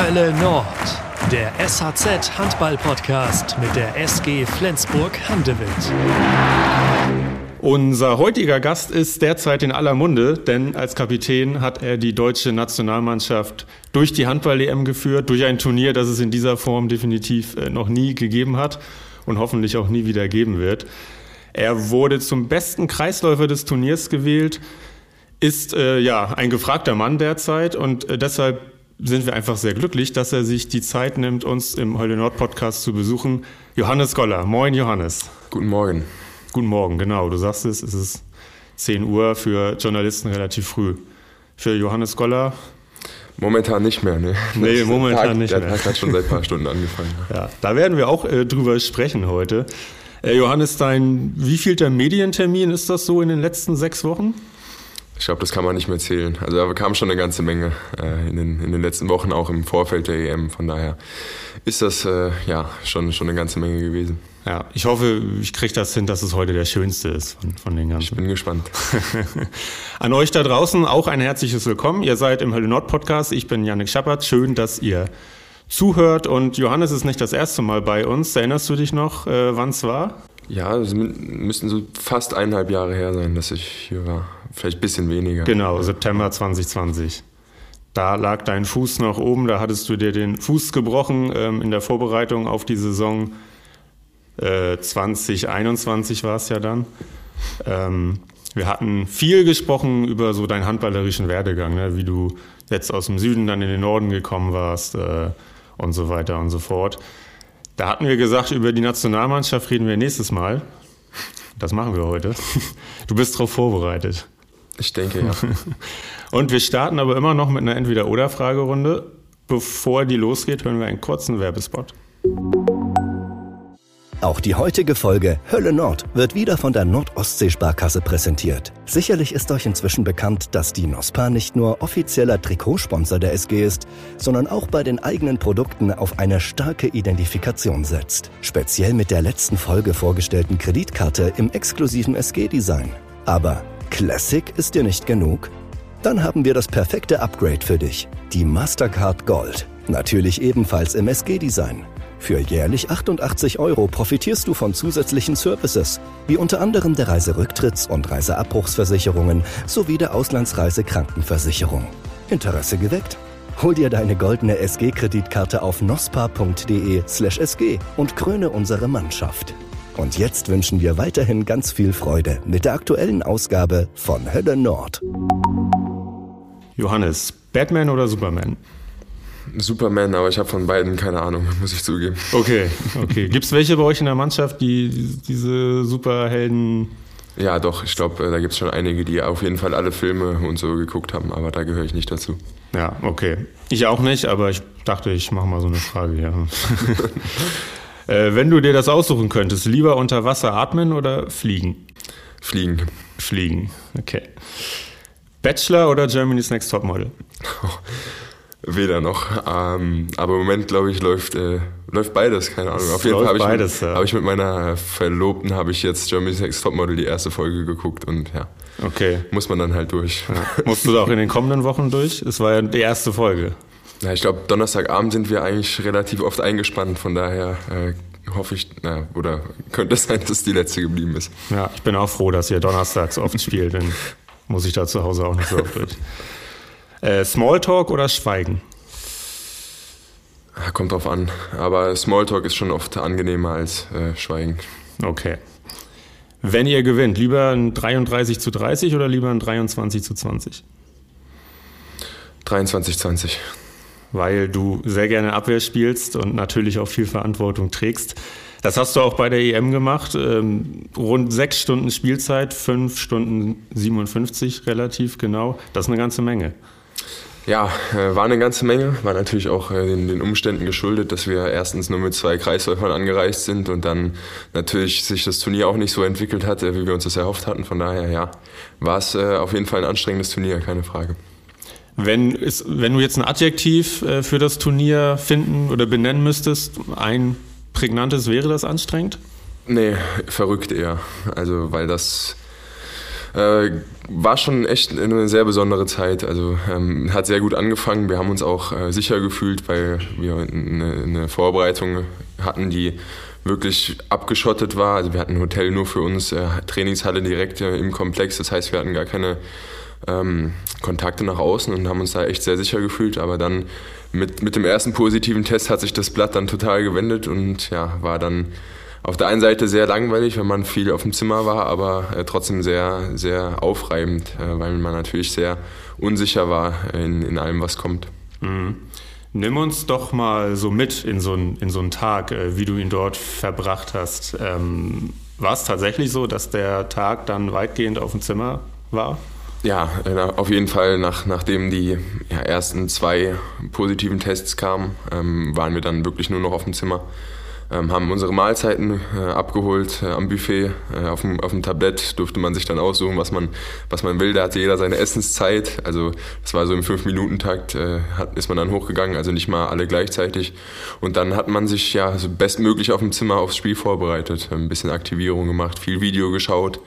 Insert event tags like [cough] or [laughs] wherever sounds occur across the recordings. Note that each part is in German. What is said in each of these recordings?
Hölle Nord, der SHZ Handball-Podcast mit der SG Flensburg-Handewitt. Unser heutiger Gast ist derzeit in aller Munde, denn als Kapitän hat er die deutsche Nationalmannschaft durch die Handball-EM geführt, durch ein Turnier, das es in dieser Form definitiv äh, noch nie gegeben hat und hoffentlich auch nie wieder geben wird. Er wurde zum besten Kreisläufer des Turniers gewählt, ist äh, ja ein gefragter Mann derzeit und äh, deshalb sind wir einfach sehr glücklich, dass er sich die Zeit nimmt, uns im Heule Nord Podcast zu besuchen. Johannes Goller. Moin, Johannes. Guten Morgen. Guten Morgen, genau. Du sagst es, es ist 10 Uhr für Journalisten relativ früh. Für Johannes Goller? Momentan nicht mehr, ne? Nee, momentan Tag, nicht der mehr. Der Tag hat schon seit ein paar [laughs] Stunden angefangen. Ja, da werden wir auch äh, drüber sprechen heute. Äh, Johannes, dein wievielter Medientermin ist das so in den letzten sechs Wochen? Ich glaube, das kann man nicht mehr zählen. Also da kam schon eine ganze Menge äh, in, den, in den letzten Wochen, auch im Vorfeld der EM. Von daher ist das äh, ja schon, schon eine ganze Menge gewesen. Ja, ich hoffe, ich kriege das hin, dass es heute der schönste ist von, von den ganzen. Ich bin gespannt. [laughs] An euch da draußen auch ein herzliches Willkommen. Ihr seid im Hölle Nord Podcast. Ich bin Yannick Schappert. Schön, dass ihr zuhört. Und Johannes ist nicht das erste Mal bei uns. Erinnerst du dich noch, äh, wann es war? Ja, es müssten so fast eineinhalb Jahre her sein, dass ich hier war. Vielleicht ein bisschen weniger. Genau, September 2020. Da lag dein Fuß noch oben, da hattest du dir den Fuß gebrochen ähm, in der Vorbereitung auf die Saison äh, 2021 war es ja dann. Ähm, wir hatten viel gesprochen über so deinen handballerischen Werdegang, ne? wie du jetzt aus dem Süden dann in den Norden gekommen warst äh, und so weiter und so fort. Da hatten wir gesagt, über die Nationalmannschaft reden wir nächstes Mal. Das machen wir heute. [laughs] Du bist darauf vorbereitet. Ich denke, ja. [laughs] Und wir starten aber immer noch mit einer Entweder-Oder-Fragerunde. Bevor die losgeht, hören wir einen kurzen Werbespot. Auch die heutige Folge Hölle Nord wird wieder von der Nordostsee-Sparkasse präsentiert. Sicherlich ist euch inzwischen bekannt, dass die NOSPA nicht nur offizieller Trikotsponsor der SG ist, sondern auch bei den eigenen Produkten auf eine starke Identifikation setzt. Speziell mit der letzten Folge vorgestellten Kreditkarte im exklusiven SG-Design. Aber Classic ist dir nicht genug? Dann haben wir das perfekte Upgrade für dich. Die Mastercard Gold. Natürlich ebenfalls im SG-Design. Für jährlich 88 Euro profitierst du von zusätzlichen Services, wie unter anderem der Reiserücktritts- und Reiseabbruchsversicherungen sowie der Auslandsreisekrankenversicherung. Interesse geweckt? Hol dir deine goldene SG-Kreditkarte auf nospa.de/sg und kröne unsere Mannschaft. Und jetzt wünschen wir weiterhin ganz viel Freude mit der aktuellen Ausgabe von Hölle Nord. Johannes, Batman oder Superman? Superman, aber ich habe von beiden keine Ahnung, [laughs] muss ich zugeben. Okay, okay. Gibt es welche bei euch in der Mannschaft, die diese Superhelden. Ja, doch, ich glaube, da gibt es schon einige, die auf jeden Fall alle Filme und so geguckt haben, aber da gehöre ich nicht dazu. Ja, okay. Ich auch nicht, aber ich dachte, ich mache mal so eine Frage, ja. [laughs] äh, wenn du dir das aussuchen könntest, lieber unter Wasser atmen oder fliegen? Fliegen. Fliegen, okay. Bachelor oder Germany's Next Topmodel? [laughs] Weder noch. Ähm, aber im Moment, glaube ich, läuft, äh, läuft beides, keine Ahnung. Auf jeden Fall habe ich, beides, mit, ja. hab ich mit meiner Verlobten habe ich jetzt Germany's Next Topmodel die erste Folge geguckt und ja. Okay. Muss man dann halt durch. Ja. Musst du da auch in den kommenden Wochen durch? Es war ja die erste Folge. Ja, ich glaube, Donnerstagabend sind wir eigentlich relativ oft eingespannt, von daher äh, hoffe ich, na, oder könnte es sein, dass es die letzte geblieben ist. Ja, ich bin auch froh, dass ihr donnerstags oft spielt, dann muss ich da zu Hause auch nicht so oft durch. Äh, Smalltalk oder Schweigen? Kommt drauf an. Aber Smalltalk ist schon oft angenehmer als äh, Schweigen. Okay. Wenn ihr gewinnt, lieber ein 33 zu 30 oder lieber ein 23 zu 20? 23, 20. Weil du sehr gerne Abwehr spielst und natürlich auch viel Verantwortung trägst. Das hast du auch bei der EM gemacht. Ähm, rund sechs Stunden Spielzeit, fünf Stunden 57 relativ genau. Das ist eine ganze Menge. Ja, äh, war eine ganze Menge. War natürlich auch äh, den, den, Umständen geschuldet, dass wir erstens nur mit zwei Kreisläufern angereist sind und dann natürlich sich das Turnier auch nicht so entwickelt hat, wie wir uns das erhofft hatten. Von daher, ja, war es äh, auf jeden Fall ein anstrengendes Turnier, keine Frage. Wenn, ist, wenn du jetzt ein Adjektiv äh, für das Turnier finden oder benennen müsstest, ein prägnantes, wäre das anstrengend? Nee, verrückt eher. Also, weil das Äh, war schon echt eine sehr besondere Zeit. Also ähm, hat sehr gut angefangen. Wir haben uns auch äh, sicher gefühlt, weil wir eine, eine, Vorbereitung hatten, die wirklich abgeschottet war. Also wir hatten ein Hotel nur für uns, äh, Trainingshalle direkt äh, im Komplex. Das heißt, wir hatten gar keine ähm, Kontakte nach außen und haben uns da echt sehr sicher gefühlt. Aber dann mit, mit dem ersten positiven Test hat sich das Blatt dann total gewendet und ja, war dann auf der einen Seite sehr langweilig, wenn man viel auf dem Zimmer war, aber äh, trotzdem sehr, sehr aufreibend, äh, weil man natürlich sehr unsicher war in, in allem, was kommt. Mhm. Nimm uns doch mal so mit in so, ein, in so einen Tag, äh, wie du ihn dort verbracht hast. Ähm, war es tatsächlich so, dass der Tag dann weitgehend auf dem Zimmer war? Ja, äh, auf jeden Fall, nach, nachdem die ja, ersten zwei positiven Tests kamen, ähm, waren wir dann wirklich nur noch auf dem Zimmer ähm, haben unsere Mahlzeiten äh, abgeholt äh, am Buffet. Äh, auf, dem, auf dem Tablett durfte man sich dann aussuchen, was man, was man will. Da hatte jeder seine Essenszeit. Also das war so im Fünf-Minuten-Takt, äh, ist man dann hochgegangen, also nicht mal alle gleichzeitig. Und dann hat man sich ja so bestmöglich auf dem Zimmer aufs Spiel vorbereitet. Ein bisschen Aktivierung gemacht, viel Video geschaut.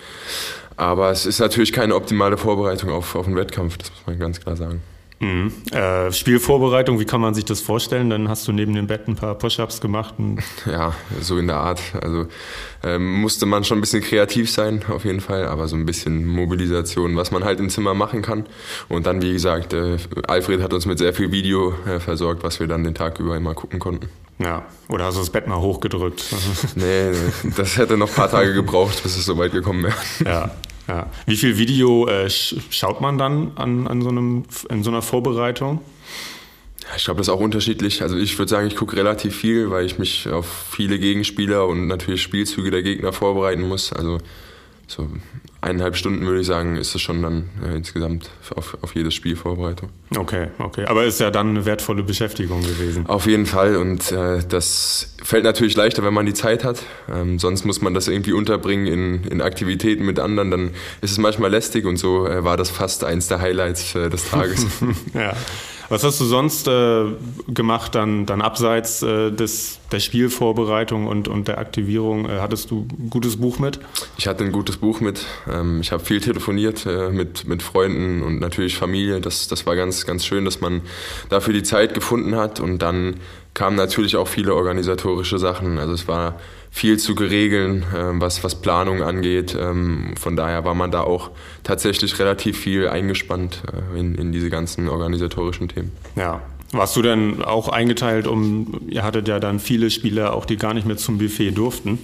Aber es ist natürlich keine optimale Vorbereitung auf, auf einen Wettkampf, das muss man ganz klar sagen. Mhm. Äh, Spielvorbereitung, wie kann man sich das vorstellen? Dann hast du neben dem Bett ein paar Push-Ups gemacht. [laughs] ja, so in der Art. Also ähm, musste man schon ein bisschen kreativ sein, auf jeden Fall, aber so ein bisschen Mobilisation, was man halt im Zimmer machen kann. Und dann, wie gesagt, äh, Alfred hat uns mit sehr viel Video äh, versorgt, was wir dann den Tag über immer gucken konnten. Ja, oder hast du das Bett mal hochgedrückt? [laughs] nee, das hätte noch ein paar Tage gebraucht, bis es so weit gekommen wäre. Ja, ja. Wie viel Video äh, schaut man dann an, an so einem, in so einer Vorbereitung? Ich glaube, das ist auch unterschiedlich. Also ich würde sagen, ich gucke relativ viel, weil ich mich auf viele Gegenspieler und natürlich Spielzüge der Gegner vorbereiten muss. Also so eineinhalb Stunden würde ich sagen, ist es schon dann äh, insgesamt auf, auf jedes Spiel Vorbereitung. Okay, okay. Aber ist ja dann eine wertvolle Beschäftigung gewesen. Auf jeden Fall. Und äh, das fällt natürlich leichter, wenn man die Zeit hat. Ähm, sonst muss man das irgendwie unterbringen in, in Aktivitäten mit anderen. Dann ist es manchmal lästig und so äh, war das fast eins der Highlights äh, des Tages. [laughs] ja. Was hast du sonst äh, gemacht, dann, dann abseits äh, des, der Spielvorbereitung und, und der Aktivierung? Äh, hattest du ein gutes Buch mit? Ich hatte ein gutes Buch mit. Ähm, ich habe viel telefoniert äh, mit, mit Freunden und natürlich Familie. Das, das war ganz, ganz schön, dass man dafür die Zeit gefunden hat. Und dann kamen natürlich auch viele organisatorische Sachen. Also es war viel zu geregeln, ähm, was, was Planung angeht. Ähm, von daher war man da auch tatsächlich relativ viel eingespannt äh, in, in diese ganzen organisatorischen Themen. Ja, warst du denn auch eingeteilt, um, ihr hattet ja dann viele Spieler, auch die gar nicht mehr zum Buffet durften.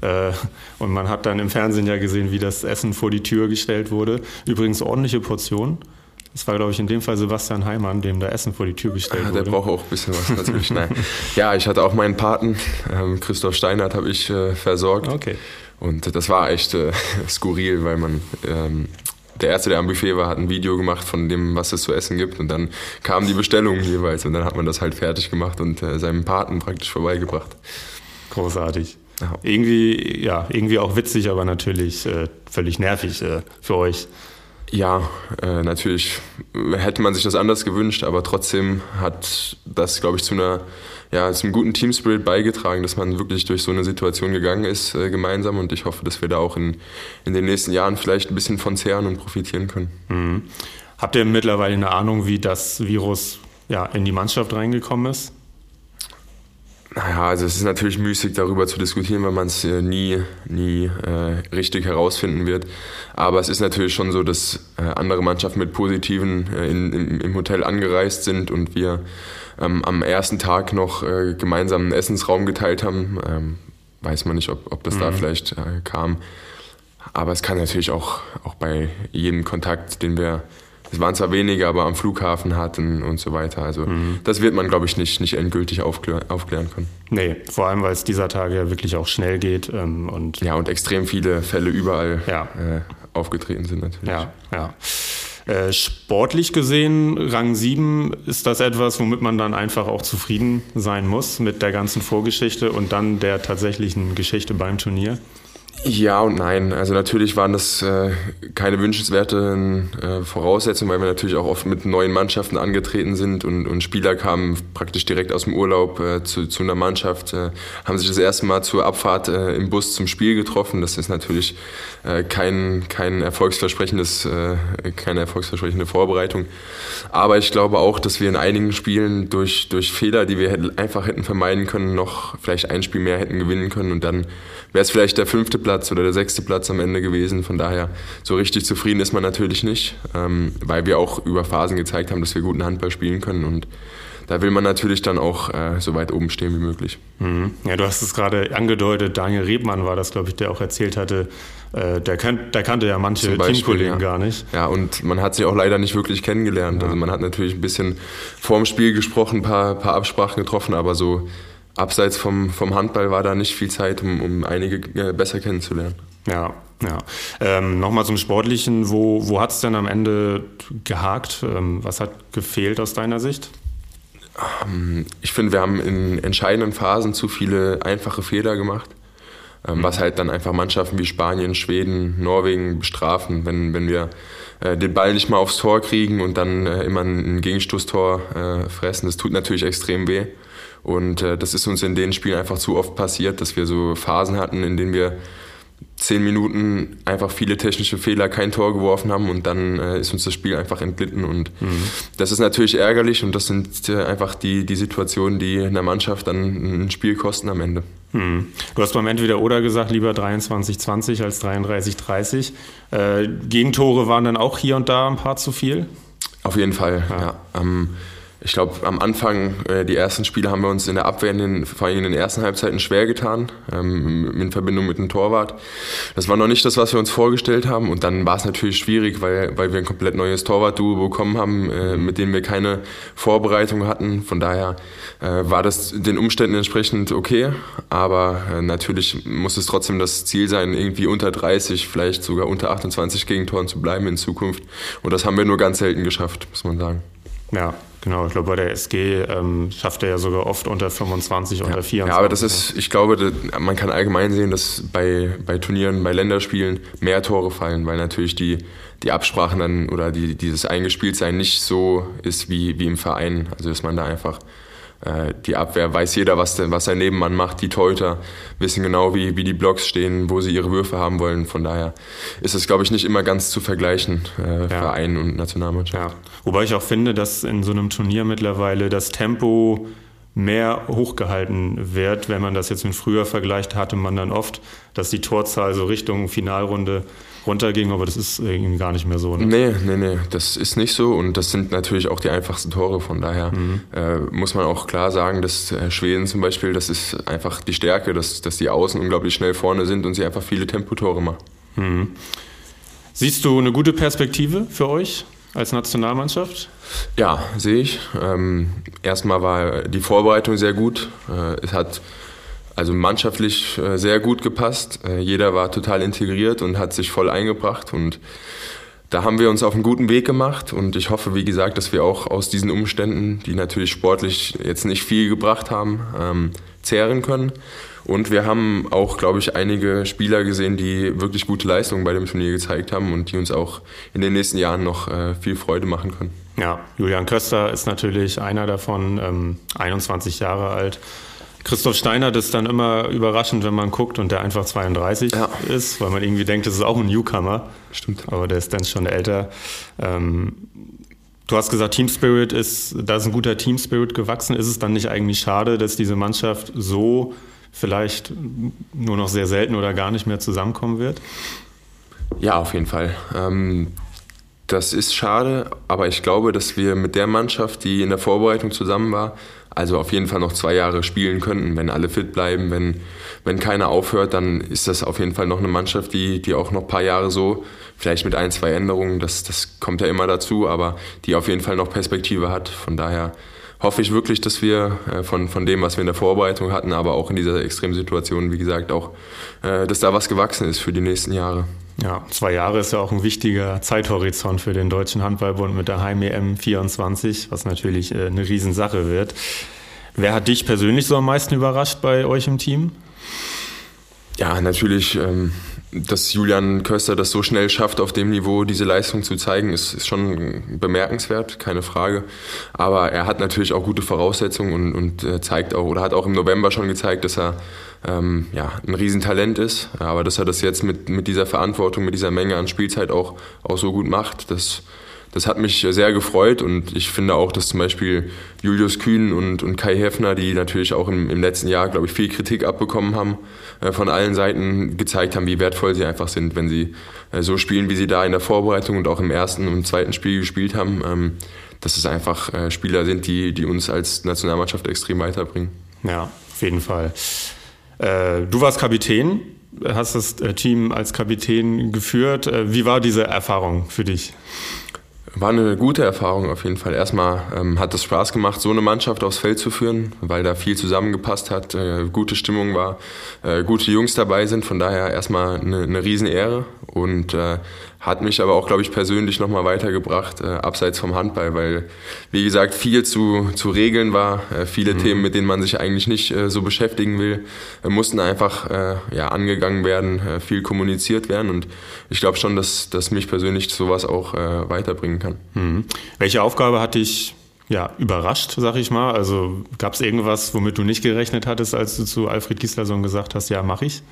Äh, und man hat dann im Fernsehen ja gesehen, wie das Essen vor die Tür gestellt wurde. Übrigens ordentliche Portionen. Das war, glaube ich, in dem Fall Sebastian Heimann, dem da Essen vor die Tür gestellt ah, der wurde. Der braucht auch ein bisschen was natürlich. Nein. Ja, ich hatte auch meinen Paten, ähm, Christoph Steinert, habe ich äh, versorgt. Okay. Und das war echt äh, skurril, weil man ähm, der Erste, der am Buffet war, hat ein Video gemacht von dem, was es zu essen gibt. Und dann kamen die Bestellungen jeweils. Und dann hat man das halt fertig gemacht und äh, seinem Paten praktisch vorbeigebracht. Großartig. Ja. Irgendwie, ja, irgendwie auch witzig, aber natürlich äh, völlig nervig äh, für euch. Ja, äh, natürlich hätte man sich das anders gewünscht, aber trotzdem hat das, glaube ich, zu einer ja, zum guten Teamspirit beigetragen, dass man wirklich durch so eine Situation gegangen ist äh, gemeinsam und ich hoffe, dass wir da auch in, in den nächsten Jahren vielleicht ein bisschen von zehren und profitieren können. Mhm. Habt ihr mittlerweile eine Ahnung, wie das Virus ja, in die Mannschaft reingekommen ist? Naja, also es ist natürlich müßig darüber zu diskutieren, weil man es äh, nie, nie äh, richtig herausfinden wird. Aber es ist natürlich schon so, dass äh, andere Mannschaften mit Positiven äh, in, in, im Hotel angereist sind und wir ähm, am ersten Tag noch äh, gemeinsam einen Essensraum geteilt haben. Ähm, weiß man nicht, ob, ob das mhm. da vielleicht kam. Aber es kann natürlich auch, auch bei jedem Kontakt, den wir es waren zwar wenige, aber am Flughafen hatten und so weiter. Also mhm. das wird man, glaube ich, nicht, nicht endgültig aufklär, aufklären können. Nee, vor allem, weil es dieser Tage ja wirklich auch schnell geht. Ähm, und ja, und extrem viele Fälle überall ja. äh, aufgetreten sind natürlich. Ja, ja. Äh, sportlich gesehen, Rang 7, ist das etwas, womit man dann einfach auch zufrieden sein muss mit der ganzen Vorgeschichte und dann der tatsächlichen Geschichte beim Turnier? Ja und nein. Also natürlich waren das äh, keine wünschenswerten äh, Voraussetzungen, weil wir natürlich auch oft mit neuen Mannschaften angetreten sind und, und Spieler kamen praktisch direkt aus dem Urlaub äh, zu, zu einer Mannschaft, äh, haben sich das erste Mal zur Abfahrt äh, im Bus zum Spiel getroffen. Das ist natürlich äh, kein, kein erfolgsversprechendes, keine erfolgsversprechende Vorbereitung. Aber ich glaube auch, dass wir in einigen Spielen durch, durch Fehler, die wir hätten, einfach hätten vermeiden können, noch vielleicht ein Spiel mehr hätten gewinnen können und dann wäre es vielleicht der fünfte Platz oder der sechste Platz am Ende gewesen. Von daher, so richtig zufrieden ist man natürlich nicht, ähm, weil wir auch über Phasen gezeigt haben, dass wir guten Handball spielen können und da will man natürlich dann auch äh, so weit oben stehen wie möglich. Mhm. Ja, du hast es gerade angedeutet, Daniel Rebmann war das, glaube ich, der auch erzählt hatte, äh, der, kan der, kannte ja manche Beispiel, Teamkollegen ja. gar nicht. Ja, und man hat sie auch leider nicht wirklich kennengelernt. Ja. Also man hat natürlich ein bisschen vorm Spiel gesprochen, ein paar, paar Absprachen getroffen, aber so abseits vom, vom Handball war da nicht viel Zeit, um, um einige äh, besser kennenzulernen. Ja, ja. Ähm, Nochmal zum Sportlichen, wo, wo hat es denn am Ende gehakt? Ähm, was hat gefehlt aus deiner Sicht? Ähm, ich finde, wir haben in entscheidenden Phasen zu viele einfache Fehler gemacht, ähm, mhm. was halt dann einfach Mannschaften wie Spanien, Schweden, Norwegen bestrafen, wenn, wenn wir äh, den Ball nicht mal aufs Tor kriegen und dann äh, immer ein Gegenstoßtor äh, fressen. Das tut natürlich extrem weh. Und äh, das ist uns in den Spielen einfach zu oft passiert, dass wir so Phasen hatten, in denen wir zehn Minuten einfach viele technische Fehler, kein Tor geworfen haben und dann äh, ist uns das Spiel einfach entglitten und mhm. das ist natürlich ärgerlich und das sind äh, einfach die, die Situationen, die einer Mannschaft dann ein Spiel kosten am Ende. Mhm. Du hast beim Entweder-Oder gesagt, lieber 23-20 als 33-30. Äh, Gegentore waren dann auch hier und da ein paar zu viel? Auf jeden Fall, ja. ja. Ähm, ich glaube, am Anfang, äh, die ersten Spiele haben wir uns in der Abwehr, in den, vor allem in den ersten Halbzeiten schwer getan, ähm, in Verbindung mit dem Torwart. Das war noch nicht das, was wir uns vorgestellt haben. Und dann war es natürlich schwierig, weil, weil wir ein komplett neues Torwart-Duo bekommen haben, äh, mit dem wir keine Vorbereitung hatten. Von daher äh, war das den Umständen entsprechend okay. Aber äh, natürlich muss es trotzdem das Ziel sein, irgendwie unter 30, vielleicht sogar unter 28 Gegentoren zu bleiben in Zukunft. Und das haben wir nur ganz selten geschafft, muss man sagen. Ja, Genau, ich glaube, bei der SG ähm, schafft er ja sogar oft unter 25, ja. unter 24. Ja, aber das ist, ich glaube, man kann allgemein sehen, dass bei, bei Turnieren, bei Länderspielen mehr Tore fallen, weil natürlich die, die Absprachen dann oder die, dieses Eingespieltsein nicht so ist wie, wie im Verein. Also, dass man da einfach die Abwehr weiß jeder, was, der, was sein Nebenmann macht. Die Teuter wissen genau, wie, wie die Blocks stehen, wo sie ihre Würfe haben wollen. Von daher ist es, glaube ich, nicht immer ganz zu vergleichen, äh, ja. Verein und Nationalmannschaft. Ja. Wobei ich auch finde, dass in so einem Turnier mittlerweile das Tempo mehr hochgehalten wird. Wenn man das jetzt mit früher vergleicht, hatte man dann oft, dass die Torzahl so Richtung Finalrunde runterging, aber das ist irgendwie gar nicht mehr so. Ne? Nee, nee, nee, das ist nicht so und das sind natürlich auch die einfachsten Tore. Von daher mhm. äh, muss man auch klar sagen, dass äh, Schweden zum Beispiel, das ist einfach die Stärke, dass, dass die Außen unglaublich schnell vorne sind und sie einfach viele Tempotore machen. Mhm. Siehst du eine gute Perspektive für euch als Nationalmannschaft? Ja, sehe ich. Ähm, erstmal war die Vorbereitung sehr gut. Äh, es hat also mannschaftlich äh, sehr gut gepasst. Äh, jeder war total integriert und hat sich voll eingebracht und da haben wir uns auf einen guten Weg gemacht und ich hoffe, wie gesagt, dass wir auch aus diesen Umständen, die natürlich sportlich jetzt nicht viel gebracht haben, ähm, zehren können. Und wir haben auch, glaube ich, einige Spieler gesehen, die wirklich gute Leistungen bei dem Turnier gezeigt haben und die uns auch in den nächsten Jahren noch äh, viel Freude machen können. Ja, Julian Köster ist natürlich einer davon, ähm, 21 Jahre alt Christoph Steiner, das ist dann immer überraschend, wenn man guckt und der einfach 32 ja. ist, weil man irgendwie denkt, das ist auch ein Newcomer. Stimmt. Aber der ist dann schon älter. Ähm, du hast gesagt, Team Spirit ist, da ist ein guter Team Spirit gewachsen. Ist es dann nicht eigentlich schade, dass diese Mannschaft so vielleicht nur noch sehr selten oder gar nicht mehr zusammenkommen wird? Ja, auf jeden Fall. Ähm, das ist schade, aber ich glaube, dass wir mit der Mannschaft, die in der Vorbereitung zusammen war, also auf jeden Fall noch zwei Jahre spielen könnten, wenn alle fit bleiben, wenn, wenn keiner aufhört, dann ist das auf jeden Fall noch eine Mannschaft, die, die auch noch ein paar Jahre so, vielleicht mit ein, zwei Änderungen, das, das kommt ja immer dazu, aber die auf jeden Fall noch Perspektive hat. Von daher hoffe ich wirklich, dass wir äh, von, von dem, was wir in der Vorbereitung hatten, aber auch in dieser Extremsituation, wie gesagt, auch, äh, dass da was gewachsen ist für die nächsten Jahre. Ja, zwei Jahre ist ja auch ein wichtiger Zeithorizont für den Deutschen Handballbund mit der Heim-EM 24, was natürlich äh, eine Riesensache wird. Wer hat dich persönlich so am meisten überrascht bei euch im Team? Ja, natürlich. Ähm, dass Julian Köster das so schnell schafft, auf dem Niveau diese Leistung zu zeigen, ist, ist schon bemerkenswert, keine Frage. Aber er hat natürlich auch gute Voraussetzungen und, und äh, zeigt auch, oder hat auch im November schon gezeigt, dass er ähm, ja, ein Riesentalent ist. Aber dass er das jetzt mit, mit dieser Verantwortung, mit dieser Menge an Spielzeit auch, auch so gut macht, das, das hat mich sehr gefreut und ich finde auch, dass zum Beispiel Julius Kühn und, und Kai Heffner, die natürlich auch im, im letzten Jahr, glaube ich, viel Kritik abbekommen haben, äh, von allen Seiten gezeigt haben, wie wertvoll sie einfach sind, wenn sie äh, so spielen, wie sie da in der Vorbereitung und auch im ersten und zweiten Spiel gespielt haben. Ähm, dass es einfach äh, Spieler sind, die, die uns als Nationalmannschaft extrem weiterbringen. Ja, auf jeden Fall. Äh, du warst Kapitän, hast das äh, Team als Kapitän geführt. Äh, wie war diese Erfahrung für dich? War eine gute Erfahrung auf jeden Fall. Erstmal ähm, hat es Spaß gemacht, so eine Mannschaft aufs Feld zu führen, weil da viel zusammengepasst hat, äh, gute Stimmung war, äh, gute Jungs dabei sind. Von daher erstmal eine, eine Riesenehre und äh, hat mich aber auch, glaube ich, persönlich nochmal weitergebracht, äh, abseits vom Handball, weil, wie gesagt, viel zu, zu regeln war, äh, viele mhm. Themen, mit denen man sich eigentlich nicht äh, so beschäftigen will, äh, mussten einfach äh, ja, angegangen werden, äh, viel kommuniziert werden und ich glaube schon, dass, dass mich persönlich sowas auch weiterbringen kann. Mhm. Welche Aufgabe hat dich ja, überrascht, sag ich mal? Also gab es irgendwas, womit du nicht gerechnet hattest, als du zu Alfred Gislason gesagt hast, ja, mach ich?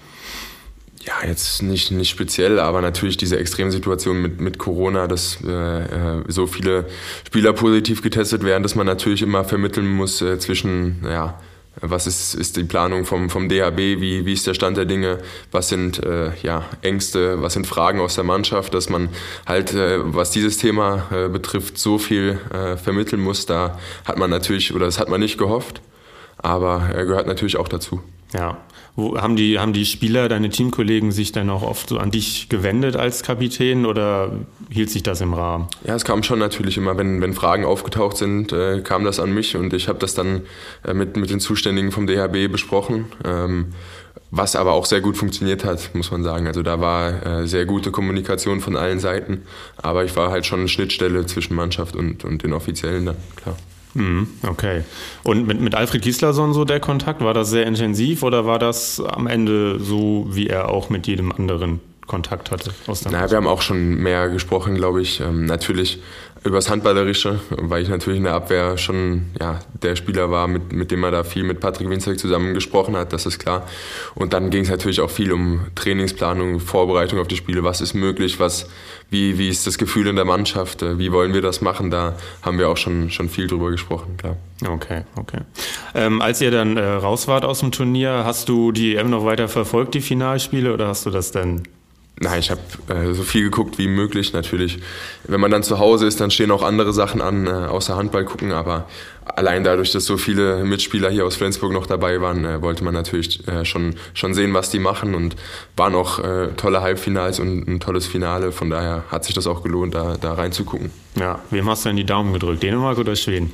Ja, jetzt nicht, nicht speziell, aber natürlich diese Extremsituation mit, mit Corona, dass äh, äh, so viele Spieler positiv getestet werden, dass man natürlich immer vermitteln muss äh, zwischen, ja, was ist, ist die Planung vom, vom DHB, wie, wie ist der Stand der Dinge, was sind äh, ja, Ängste, was sind Fragen aus der Mannschaft, dass man halt, äh, was dieses Thema äh, betrifft, so viel äh, vermitteln muss. Da hat man natürlich, oder das hat man nicht gehofft, aber er gehört natürlich auch dazu. Ja. Wo, haben, die, haben die Spieler, deine Teamkollegen, sich dann auch oft so an dich gewendet als Kapitän oder hielt sich das im Rahmen? Ja, es kam schon natürlich immer, wenn, wenn Fragen aufgetaucht sind, äh, kam das an mich und ich habe das dann äh, mit, mit den Zuständigen vom DHB besprochen. Ähm, was aber auch sehr gut funktioniert hat, muss man sagen. Also da war äh, sehr gute Kommunikation von allen Seiten, aber ich war halt schon eine Schnittstelle zwischen Mannschaft und, und den Offiziellen dann, klar. Mhm, okay. Und mit, mit Alfred Gislason so der Kontakt, war das sehr intensiv oder war das am Ende so, wie er auch mit jedem anderen Kontakt hatte? Aus naja, wir haben auch schon mehr gesprochen, glaube ich. Ähm, natürlich übers Handballerische, weil ich natürlich in der Abwehr schon ja, der Spieler war, mit, mit dem er da viel mit Patrick Winzek zusammen gesprochen hat, das ist klar. Und dann ging es natürlich auch viel um Trainingsplanung, Vorbereitung auf die Spiele, was ist möglich, was, wie, wie ist das Gefühl in der Mannschaft, wie wollen wir das machen, da haben wir auch schon, schon viel drüber gesprochen, klar. Okay, okay. Ähm, als ihr dann äh, raus wart aus dem Turnier, hast du die EM noch weiter verfolgt, die Finalspiele, oder hast du das dann Nein, ich habe äh, so viel geguckt wie möglich natürlich. Wenn man dann zu Hause ist, dann stehen auch andere Sachen an, äh, außer Handball gucken. Aber allein dadurch, dass so viele Mitspieler hier aus Flensburg noch dabei waren, äh, wollte man natürlich äh, schon, schon sehen, was die machen. Und waren auch äh, tolle Halbfinals und ein tolles Finale. Von daher hat sich das auch gelohnt, da, da reinzugucken. Ja, wem hast du denn die Daumen gedrückt? Dänemark oder Schweden?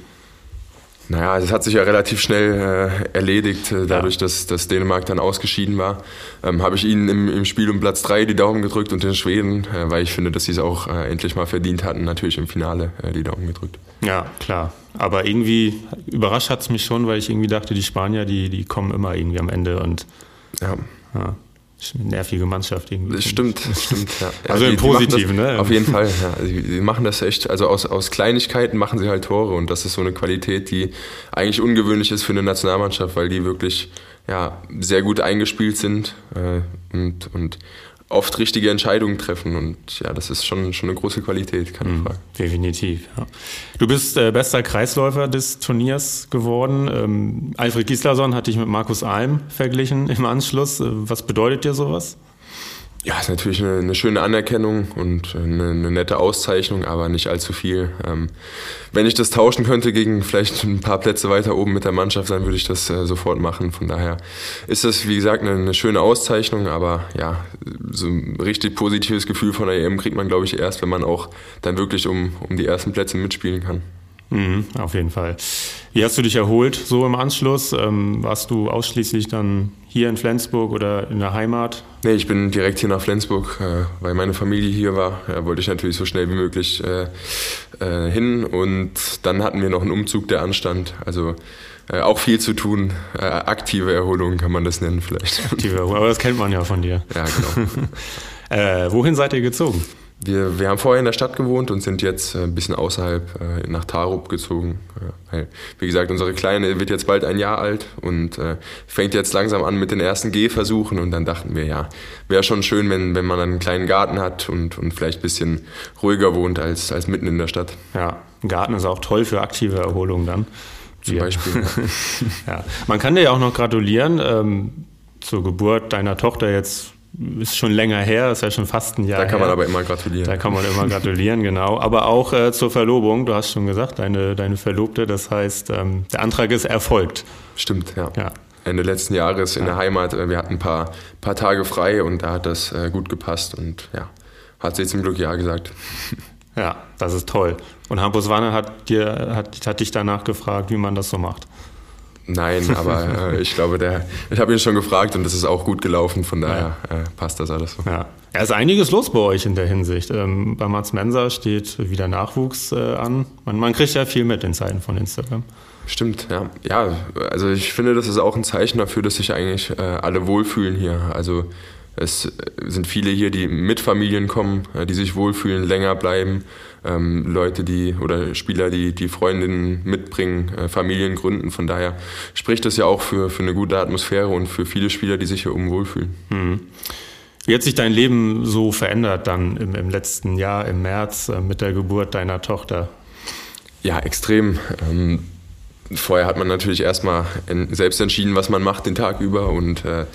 Naja, das hat sich ja relativ schnell äh, erledigt, äh, dadurch, ja. dass, dass Dänemark dann ausgeschieden war. Ähm, Habe ich ihnen im, im Spiel um Platz 3 die Daumen gedrückt und den Schweden, äh, weil ich finde, dass sie es auch äh, endlich mal verdient hatten, natürlich im Finale äh, die Daumen gedrückt. Ja, klar. Aber irgendwie überrascht hat es mich schon, weil ich irgendwie dachte, die Spanier, die, die kommen immer irgendwie am Ende und ja. ja eine nervige Mannschaft irgendwie. Das stimmt, stimmt, [laughs] ja. Also im Positiven, ne? Auf jeden Fall, ja. Sie, sie, machen das echt, also aus, aus Kleinigkeiten machen sie halt Tore und das ist so eine Qualität, die eigentlich ungewöhnlich ist für eine Nationalmannschaft, weil die wirklich ja, sehr gut eingespielt sind äh, und, und oft richtige Entscheidungen treffen. Und ja, das ist schon, schon eine große Qualität, keine mhm, Frage. Definitiv. Ja. Du bist äh, bester Kreisläufer des Turniers geworden. Ähm, Alfred Gislason hat dich mit Markus Alm verglichen im Anschluss. Äh, was bedeutet dir sowas? Ja, ist natürlich eine, eine schöne Anerkennung und eine, eine, nette Auszeichnung, aber nicht allzu viel. Ähm, wenn ich das tauschen könnte gegen vielleicht ein paar Plätze weiter oben mit der Mannschaft, dann würde ich das äh, sofort machen. Von daher ist das, wie gesagt, eine, eine, schöne Auszeichnung, aber ja, so ein richtig positives Gefühl von der EM kriegt man, glaube ich, erst, wenn man auch dann wirklich um, um die ersten Plätze mitspielen kann. Mhm, auf jeden Fall. Wie hast du dich erholt so im Anschluss? Ähm, warst du ausschließlich dann hier in Flensburg oder in der Heimat? Nee, ich bin direkt hier nach Flensburg, äh, weil meine Familie hier war. Da wollte ich natürlich so schnell wie möglich äh, äh, hin. Und dann hatten wir noch einen Umzug, der anstand. Also äh, auch viel zu tun. Äh, aktive Erholung kann man das nennen vielleicht. Aktive Erholung, aber das kennt man ja von dir. Ja, genau. [laughs] Äh, wohin seid ihr gezogen? Wir, wir haben vorher in der Stadt gewohnt und sind jetzt ein bisschen außerhalb äh, nach Tarup gezogen. Äh, wie gesagt, unsere Kleine wird jetzt bald ein Jahr alt und äh, fängt jetzt langsam an mit den ersten Gehversuchen und dann dachten wir, ja, wäre schon schön, wenn, wenn man einen kleinen Garten hat und, und vielleicht ein bisschen ruhiger wohnt als, als mitten in der Stadt. Ja, ein Garten ist auch toll für aktive Erholung dann. Zum ja. Beispiel. [laughs] ja. Man kann dir ja auch noch gratulieren ähm, zur Geburt deiner Tochter jetzt ist schon länger her, ist ja schon fast ein Jahr Da kann her. man aber immer gratulieren. Da kann man immer gratulieren, genau. Aber auch äh, zur Verlobung, du hast schon gesagt, deine, deine Verlobte, das heißt, ähm, der Antrag ist erfolgt. Stimmt, ja. ja. Ende letzten Jahres in ja. der Heimat, äh, wir hatten ein paar, paar Tage frei und da hat das äh, gut gepasst und ja, hat sie zum Glück Ja gesagt. Ja, das ist toll. Und Hampus Wanne hat, dir, hat, hat dich danach gefragt, wie man das so macht. Nein, [laughs] aber äh, ich glaube, der, ich habe ihn schon gefragt und es ist auch gut gelaufen, von daher ja. äh, passt das alles so. Ja. Ja, ist einiges los bei euch in der Hinsicht. Ähm, bei Mats Mensa steht wieder Nachwuchs äh, an. Man, man, kriegt ja viel mit in Zeiten von Instagram. Stimmt, ja. Ja, also ich finde, das ist auch ein Zeichen dafür, dass sich eigentlich äh, alle wohlfühlen hier. Also es sind viele hier, die mit Familien kommen, äh, die sich wohlfühlen, länger bleiben. Ähm, Leute, die oder Spieler, die die Freundinnen mitbringen, äh, Familien gründen. Von daher spricht das ja auch für, für eine gute Atmosphäre und für viele Spieler, die sich hier oben wohlfühlen. Mhm. Wie hat sich dein Leben so verändert dann im, im letzten Jahr, im März, äh, mit der Geburt deiner Tochter? Ja, extrem. Ähm, vorher hat man natürlich erstmal selbst entschieden, was man macht den Tag über und äh,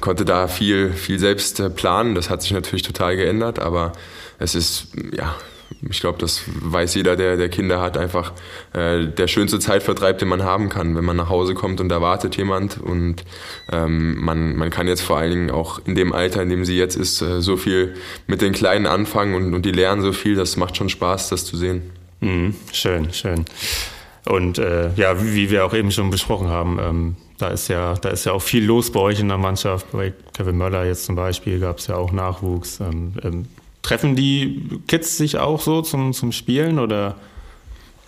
konnte da viel, viel selbst äh, planen. Das hat sich natürlich total geändert, aber es ist, ja, ich glaube, das weiß jeder, der, der Kinder hat, einfach äh, der schönste Zeitvertreib, den man haben kann, wenn man nach Hause kommt und da wartet jemand und ähm, man, man kann jetzt vor allen Dingen auch in dem Alter, in dem sie jetzt ist, äh, so viel mit den Kleinen anfangen und, und die lernen so viel, das macht schon Spaß, das zu sehen. Mhm, schön, schön. Und äh, ja, wie, wir auch eben schon besprochen haben, ähm, da ist ja, da ist ja auch viel los bei euch in der Mannschaft. Bei Kevin Möller jetzt zum Beispiel gab es ja auch Nachwuchs. Ähm, ähm, treffen die Kids sich auch so zum, zum Spielen oder?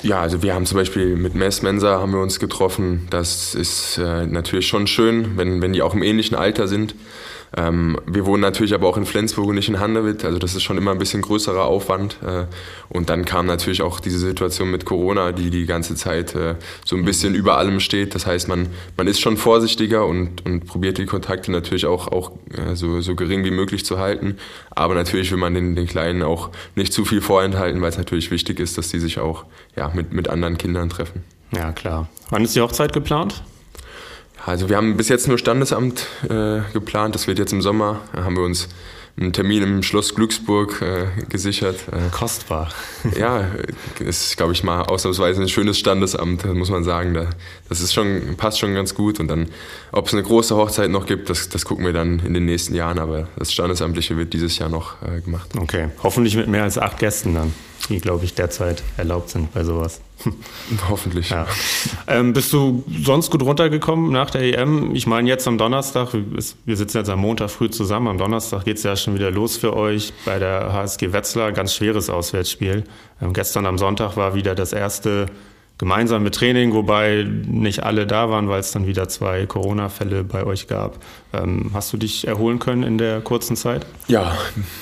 Ja, also wir haben zum Beispiel mit Mess Mensa haben wir uns getroffen. Das ist äh, natürlich schon schön, wenn, wenn die auch im ähnlichen Alter sind. Ähm, wir wohnen natürlich aber auch in Flensburg und nicht in Handewitt, also das ist schon immer ein bisschen größerer Aufwand. Äh, und dann kam natürlich auch diese Situation mit Corona, die die ganze Zeit äh, so ein bisschen über allem steht. Das heißt, man, man ist schon vorsichtiger und, und probiert die Kontakte natürlich auch, auch äh, so, so gering wie möglich zu halten. Aber natürlich will man den, den Kleinen auch nicht zu viel vorenthalten, weil es natürlich wichtig ist, dass die sich auch ja, mit, mit anderen Kindern treffen. Ja, klar. Wann ist die Hochzeit geplant? Also wir haben bis jetzt nur Standesamt äh, geplant. Das wird jetzt im Sommer. Da haben wir uns einen Termin im Schloss Glücksburg äh, gesichert. Äh, Kostbar. [laughs] ja, ist, glaube ich, mal ausnahmsweise ein schönes Standesamt, muss man sagen. Da, das ist schon, passt schon ganz gut. Und dann, ob es eine große Hochzeit noch gibt, das, das gucken wir dann in den nächsten Jahren. Aber das Standesamtliche wird dieses Jahr noch äh, gemacht. Okay, hoffentlich mit mehr als acht Gästen dann, die, glaube ich, derzeit erlaubt sind bei sowas. [laughs] Hoffentlich. Ja. Ähm, bist du sonst gut runtergekommen nach der EM? Ich meine, jetzt am Donnerstag, wir sitzen jetzt am Montag früh zusammen, am Donnerstag geht es ja schon wieder los für euch bei der HSG Wetzlar, ganz schweres Auswärtsspiel. Ähm, gestern am Sonntag war wieder das erste gemeinsame Training, wobei nicht alle da waren, weil es dann wieder zwei Corona-Fälle bei euch gab. Ähm, hast du dich erholen können in der kurzen Zeit? Ja,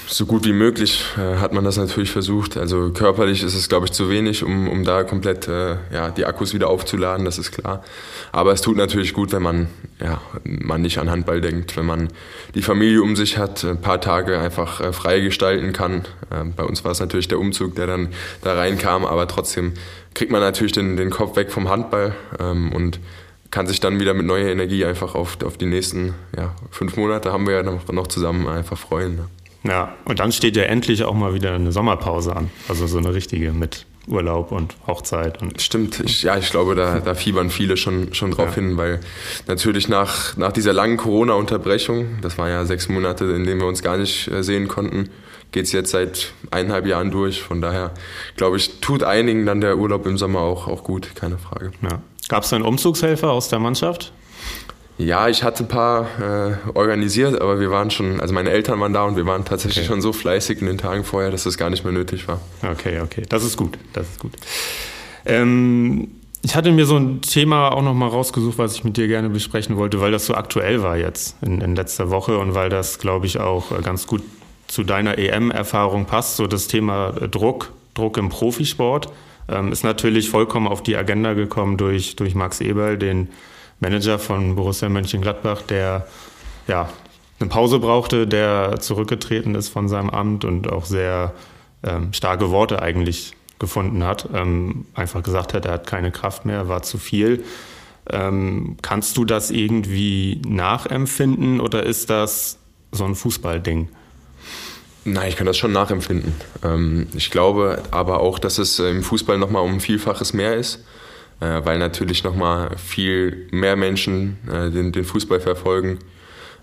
so gut wie möglich äh, hat man das natürlich versucht. Also körperlich ist es, glaube ich, zu wenig, um, um da komplett äh, ja, die Akkus wieder aufzuladen, das ist klar. Aber es tut natürlich gut, wenn man, ja, man nicht an Handball denkt, wenn man die Familie um sich hat, ein paar Tage einfach äh, frei gestalten kann. Äh, bei uns war es natürlich der Umzug, der dann da reinkam, aber trotzdem kriegt man natürlich den, den Kopf weg vom Handball ähm, und kann sich dann wieder mit neuer Energie einfach auf, auf die nächsten ja, fünf Monate haben wir ja noch, noch zusammen einfach freuen. Ne? Ja, und dann steht ja endlich auch mal wieder eine Sommerpause an. Also so eine richtige mit Urlaub und Hochzeit. Und Stimmt, ich, ja, ich glaube, da, da fiebern viele schon, schon drauf ja. hin, weil natürlich nach, nach dieser langen Corona-Unterbrechung, das waren ja sechs Monate, in denen wir uns gar nicht äh, sehen konnten, geht es jetzt seit eineinhalb Jahren durch. Von daher, glaube ich, tut einigen dann der Urlaub im Sommer auch, auch gut, keine Frage. Ja. Gab es einen Umzugshelfer aus der Mannschaft? Ja, ich hatte ein paar äh, organisiert, aber wir waren schon, also meine Eltern waren da und wir waren tatsächlich okay. schon so fleißig in den Tagen vorher, dass das gar nicht mehr nötig war. Okay, okay, das ist gut, das ist gut. Ähm, ich hatte mir so ein Thema auch noch mal rausgesucht, was ich mit dir gerne besprechen wollte, weil das so aktuell war jetzt in, in letzter Woche und weil das, glaube ich, auch äh, ganz gut zu deiner EM-Erfahrung passt. So das Thema äh, Druck, Druck im Profisport ähm, ist natürlich vollkommen auf die Agenda gekommen durch, durch Max Eberl, den Manager von Borussia Mönchengladbach, der ja eine Pause brauchte, der zurückgetreten ist von seinem Amt und auch sehr ähm, starke Worte eigentlich gefunden hat. Ähm, einfach gesagt hat, er hat keine Kraft mehr, war zu viel. Ähm, kannst du das irgendwie nachempfinden oder ist das so ein Fußballding? Nein, ich kann das schon nachempfinden. Ähm, ich glaube aber auch, dass es im Fußball nochmal um Vielfaches mehr ist. Äh, weil natürlich nochmal viel mehr Menschen äh, den, Fußball verfolgen,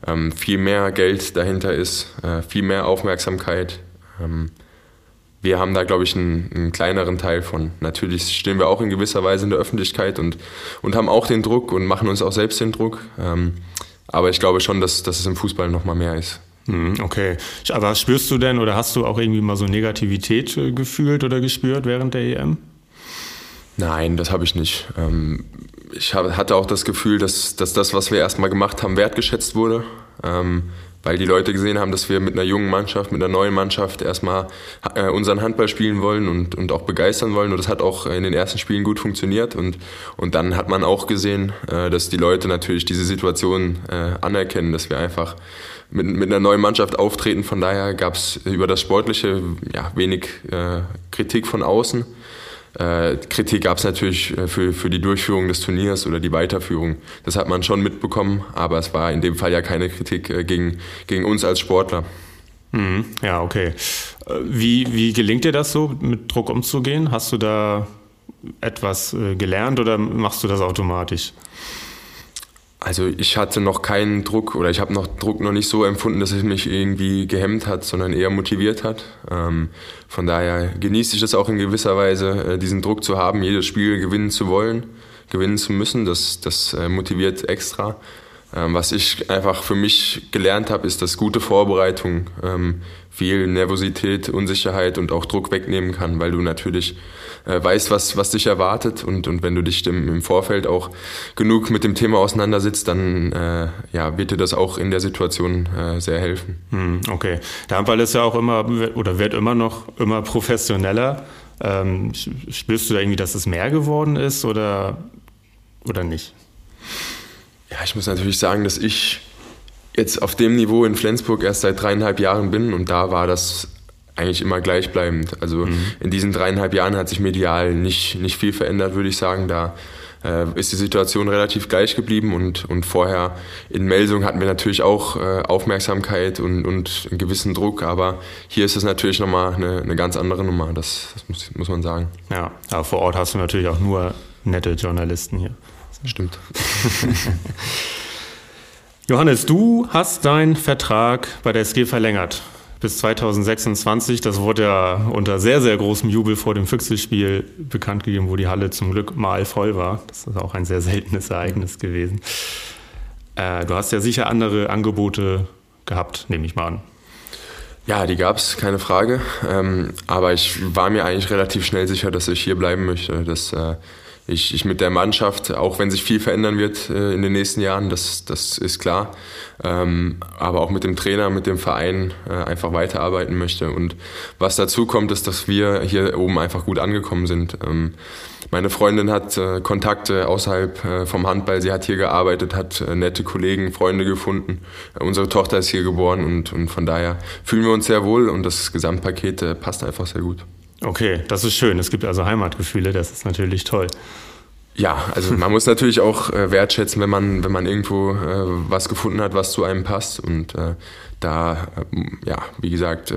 ähm, viel mehr Geld dahinter ist, äh, viel mehr Aufmerksamkeit. Ähm, wir haben da, glaube ich, einen, einen, kleineren Teil von. Natürlich stehen wir auch in gewisser Weise in der Öffentlichkeit und, und haben auch den Druck und machen uns auch selbst den Druck. Aber ich glaube schon, dass, dass es im Fußball nochmal mehr ist. Hm, okay. Aber spürst du denn oder hast du auch irgendwie mal so Negativität gefühlt oder gespürt während der EM? Nein, das habe ich nicht. Ähm, ich hatte auch das Gefühl, dass, dass das, was wir erstmal gemacht haben, wertgeschätzt wurde. Ähm, weil die Leute gesehen haben, dass wir mit einer jungen Mannschaft, mit einer neuen Mannschaft erstmal äh, unseren Handball spielen wollen und, und auch begeistern wollen. Und das hat auch in den ersten Spielen gut funktioniert. Und, und dann hat man auch gesehen, äh, dass die Leute natürlich diese Situation äh, anerkennen, dass wir einfach mit, mit einer neuen Mannschaft auftreten. Von daher gab es über das Sportliche ja, wenig Kritik von außen. Äh, Kritik gab es natürlich äh, für, für die Durchführung des Turniers oder die Weiterführung. Das hat man schon mitbekommen, aber es war in dem Fall ja keine Kritik äh, gegen, gegen uns als Sportler. Mhm. Ja, okay. Äh, wie, wie gelingt dir das so, mit Druck umzugehen? Hast du da etwas äh, gelernt oder machst du das automatisch? Also ich hatte noch keinen Druck oder ich habe noch Druck noch nicht so empfunden, dass es mich irgendwie gehemmt hat, sondern eher motiviert hat. Ähm, von daher genieße ich es auch in gewisser Weise, äh, diesen Druck zu haben, jedes Spiel gewinnen zu wollen, gewinnen zu müssen. Das, das äh, motiviert extra. Ähm, was ich einfach für mich gelernt habe, ist, dass gute Vorbereitung ähm, viel Nervosität, Unsicherheit und auch Druck wegnehmen kann, weil du natürlich äh, weißt, was, was dich erwartet und, und wenn du dich im, im Vorfeld auch genug mit dem Thema auseinandersetzt, dann äh, ja, wird dir das auch in der Situation äh, sehr helfen. Hm, okay. Der Handball ist ja auch immer oder wird immer noch immer professioneller. Ähm, spürst du da irgendwie, dass es mehr geworden ist oder, oder nicht? Ja, ich muss natürlich sagen, dass ich jetzt auf dem Niveau in Flensburg erst seit dreieinhalb Jahren bin und da war das eigentlich immer gleichbleibend. Also mhm. in diesen dreieinhalb Jahren hat sich medial nicht, nicht viel verändert, würde ich sagen. Da äh, ist die Situation relativ gleich geblieben und, und vorher in Melsung hatten wir natürlich auch äh, Aufmerksamkeit und, und einen gewissen Druck, aber hier ist es natürlich nochmal eine, eine ganz andere Nummer, das, das muss, muss man sagen. Ja, aber vor Ort hast du natürlich auch nur nette Journalisten hier. Stimmt. [laughs] Johannes, du hast deinen Vertrag bei der SG verlängert bis 2026. Das wurde ja unter sehr, sehr großem Jubel vor dem Füchselspiel bekannt gegeben, wo die Halle zum Glück mal voll war. Das ist auch ein sehr seltenes Ereignis gewesen. Äh, du hast ja sicher andere Angebote gehabt, nehme ich mal an. Ja, die gab es, keine Frage. Ähm, aber ich war mir eigentlich relativ schnell sicher, dass ich hier bleiben möchte. Dass, äh, ich, ich mit der Mannschaft, auch wenn sich viel verändern wird äh, in den nächsten Jahren, das, das ist klar, ähm, aber auch mit dem Trainer, mit dem Verein äh, einfach weiterarbeiten möchte. Und was dazu kommt, ist, dass wir hier oben einfach gut angekommen sind. Ähm, meine Freundin hat äh, Kontakte außerhalb äh, vom Handball, sie hat hier gearbeitet, hat äh, nette Kollegen, Freunde gefunden. Äh, unsere Tochter ist hier geboren und, und von daher fühlen wir uns sehr wohl und das Gesamtpaket passt einfach sehr gut. Okay, das ist schön. Es gibt also Heimatgefühle, das ist natürlich toll. Ja, also man muss natürlich auch äh, wertschätzen, wenn man, wenn man irgendwo äh, was gefunden hat, was zu einem passt. Und äh, da, ja, wie gesagt,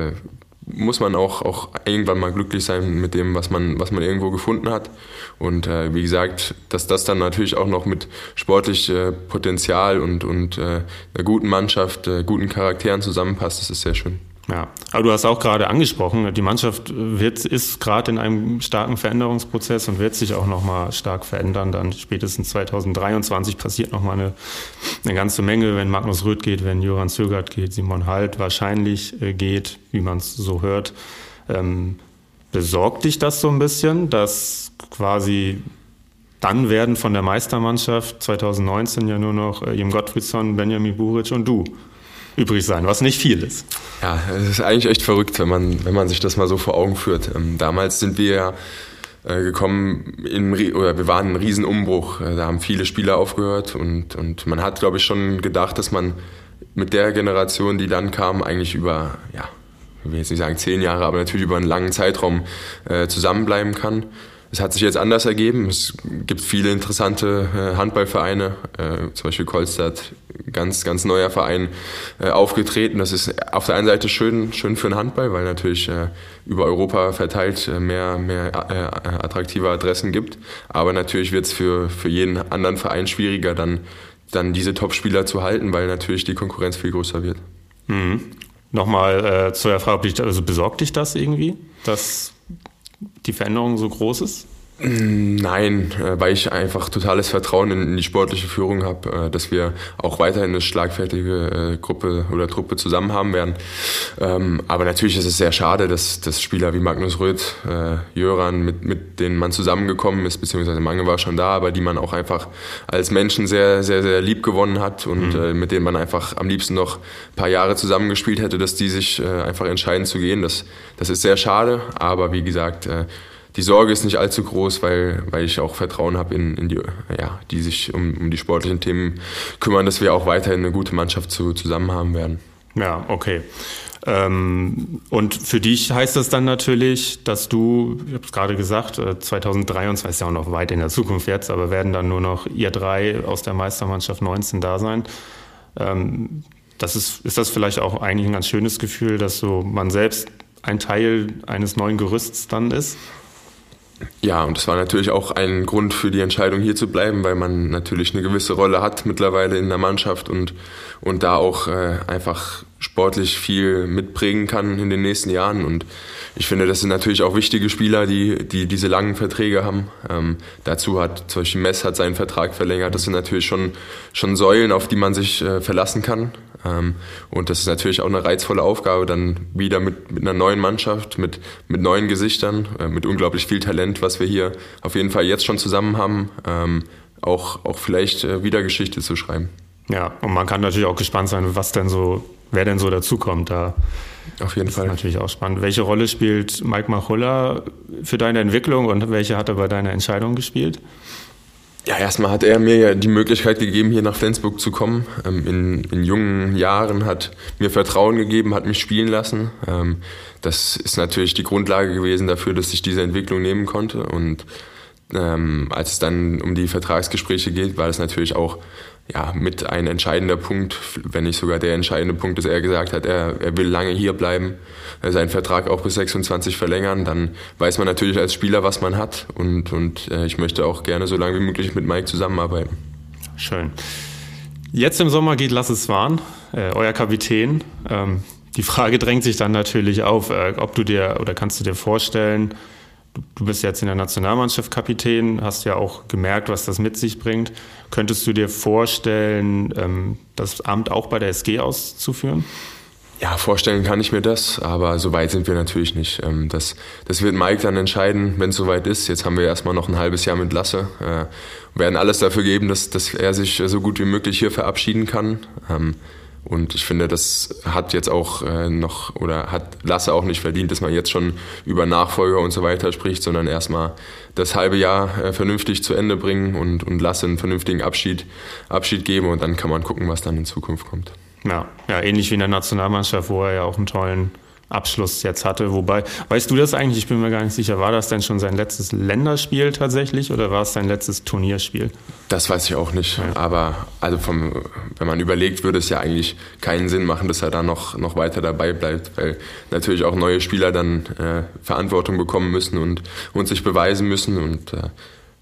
muss man auch, auch irgendwann mal glücklich sein mit dem, was man, was man irgendwo gefunden hat. Und äh, wie gesagt, dass das dann natürlich auch noch mit sportlich äh, Potenzial und, und äh, einer guten Mannschaft, äh, guten Charakteren zusammenpasst, das ist sehr schön. Ja, aber du hast auch gerade angesprochen, die Mannschaft wird, ist gerade in einem starken Veränderungsprozess und wird sich auch nochmal stark verändern. Dann spätestens 2023 passiert nochmal eine, eine ganze Menge, wenn Magnus Röth geht, wenn Joran Zögert geht, Simon Halt wahrscheinlich äh, geht, wie man es so hört. Ähm, besorgt dich das so ein bisschen, dass quasi dann werden von der Meistermannschaft 2019 ja nur noch äh, Jim Gottfriedson, Benjamin Buric und du übrig sein, was nicht viel ist. Ja, es ist eigentlich echt verrückt, wenn man, wenn man sich das mal so vor Augen führt. Ähm, damals sind wir ja äh, gekommen in, oder wir waren ein Riesenumbruch. Äh, da haben viele Spieler aufgehört und, und man hat, glaube ich, schon gedacht, dass man mit der Generation, die dann kam, eigentlich über, ja, ich will jetzt nicht sagen zehn Jahre, aber natürlich über einen langen Zeitraum äh, zusammenbleiben kann. Es hat sich jetzt anders ergeben. Es gibt viele interessante äh, Handballvereine, äh, zum Beispiel Kolstadt, ganz, ganz neuer Verein äh, aufgetreten. Das ist auf der einen Seite schön, schön für den Handball, weil natürlich über Europa verteilt mehr, mehr attraktive Adressen gibt. Aber natürlich wird es für, für jeden anderen Verein schwieriger, dann, dann diese Topspieler zu halten, weil natürlich die Konkurrenz viel größer wird. Mhm. Nochmal äh, zu der Frage, also besorgt dich das irgendwie, dass die Veränderung so groß ist? Nein, äh, weil ich einfach totales Vertrauen in die sportliche Führung habe, äh, dass wir auch weiterhin eine schlagfertige äh, Gruppe oder Truppe zusammen haben werden. Ähm, aber natürlich ist es sehr schade, dass, dass Spieler wie Magnus Röth, Jöran, mit, mit denen man zusammengekommen ist, beziehungsweise Mange war schon da, aber die man auch einfach als Menschen sehr, sehr, sehr lieb gewonnen hat und mhm. mit denen man einfach am liebsten noch ein paar Jahre zusammengespielt hätte, dass die sich einfach entscheiden zu gehen. Das, das ist sehr schade, aber wie gesagt, die Sorge ist nicht allzu groß, weil, weil ich auch Vertrauen habe in, in die, ja, die sich um, um die sportlichen Themen kümmern, dass wir auch weiterhin eine gute Mannschaft zu, zusammen haben werden. Ja, okay. Ähm, und für dich heißt das dann natürlich, dass du, ich habe es gerade gesagt, 2023 äh, ist ja auch noch weit in der Zukunft jetzt, aber werden dann nur noch ihr drei aus der Meistermannschaft 19 da sein. Ähm, das ist, ist das vielleicht auch eigentlich ein ganz schönes Gefühl, dass so man selbst ein Teil eines neuen Gerüsts dann ist? Ja, und das war natürlich auch ein Grund für die Entscheidung hier zu bleiben, weil man natürlich eine gewisse Rolle hat mittlerweile in der Mannschaft und, und da auch äh, einfach sportlich viel mitprägen kann in den nächsten Jahren. Und ich finde, das sind natürlich auch wichtige Spieler, die, die diese langen Verträge haben. Ähm, dazu hat zum Beispiel Mess hat seinen Vertrag verlängert. Das sind natürlich schon, schon Säulen, auf die man sich äh, verlassen kann. Ähm, und das ist natürlich auch eine reizvolle Aufgabe, dann wieder mit, mit einer neuen Mannschaft, mit, mit neuen Gesichtern, äh, mit unglaublich viel Talent, was wir hier auf jeden Fall jetzt schon zusammen haben, ähm, auch, auch vielleicht äh, wieder Geschichte zu schreiben. Ja, und man kann natürlich auch gespannt sein, was denn so, wer denn so dazukommt. Da auf jeden das Fall. Ist natürlich auch spannend. Welche Rolle spielt Mike Machulla für deine Entwicklung und welche hat er bei deiner Entscheidung gespielt? Ja, erstmal hat er mir ja die Möglichkeit gegeben, hier nach Flensburg zu kommen. Ähm, in, in jungen Jahren hat mir Vertrauen gegeben, hat mich spielen lassen. Ähm, das ist natürlich die Grundlage gewesen dafür, dass ich diese Entwicklung nehmen konnte. Und ähm, als es dann um die Vertragsgespräche geht, war das natürlich auch ja, mit ein entscheidender Punkt, wenn nicht sogar der entscheidende Punkt, dass er gesagt hat, er, er will lange hier bleiben, seinen Vertrag auch bis 26 verlängern, dann weiß man natürlich als Spieler, was man hat und, und äh, ich möchte auch gerne so lange wie möglich mit Mike zusammenarbeiten. Schön. Jetzt im Sommer geht Lasse Swan, äh, euer Kapitän. Ähm, die Frage drängt sich dann natürlich auf, äh, ob du dir oder kannst du dir vorstellen, du bist jetzt in der Nationalmannschaft Kapitän, hast ja auch gemerkt, was das mit sich bringt. Könntest du dir vorstellen, ähm, das Amt auch bei der SG auszuführen? Ja, vorstellen kann ich mir das, aber so weit sind wir natürlich nicht. Ähm, das, das wird Mike dann entscheiden, wenn es soweit ist. Jetzt haben wir erstmal noch ein halbes Jahr mit Lasse. Wir äh, werden alles dafür geben, dass, dass er sich so gut wie möglich hier verabschieden kann. Und ich finde, das hat jetzt auch äh, noch oder hat Lasse auch nicht verdient, dass man jetzt schon über Nachfolger und so weiter spricht, sondern erstmal das halbe Jahr äh, vernünftig zu Ende bringen und, und Lasse einen vernünftigen Abschied, Abschied geben und dann kann man gucken, was dann in Zukunft kommt. Ja, ja, ähnlich wie in der Nationalmannschaft, wo er ja auch einen tollen Abschluss jetzt hatte. Wobei, weißt du das eigentlich? Ich bin mir gar nicht sicher. War das denn schon sein letztes Länderspiel tatsächlich oder war es sein letztes Turnierspiel? Das weiß ich auch nicht. Ja. Aber also vom, wenn man überlegt, würde es ja eigentlich keinen Sinn machen, dass er da noch, noch weiter dabei bleibt, weil natürlich auch neue Spieler dann äh, Verantwortung bekommen müssen und, und sich beweisen müssen. Und äh,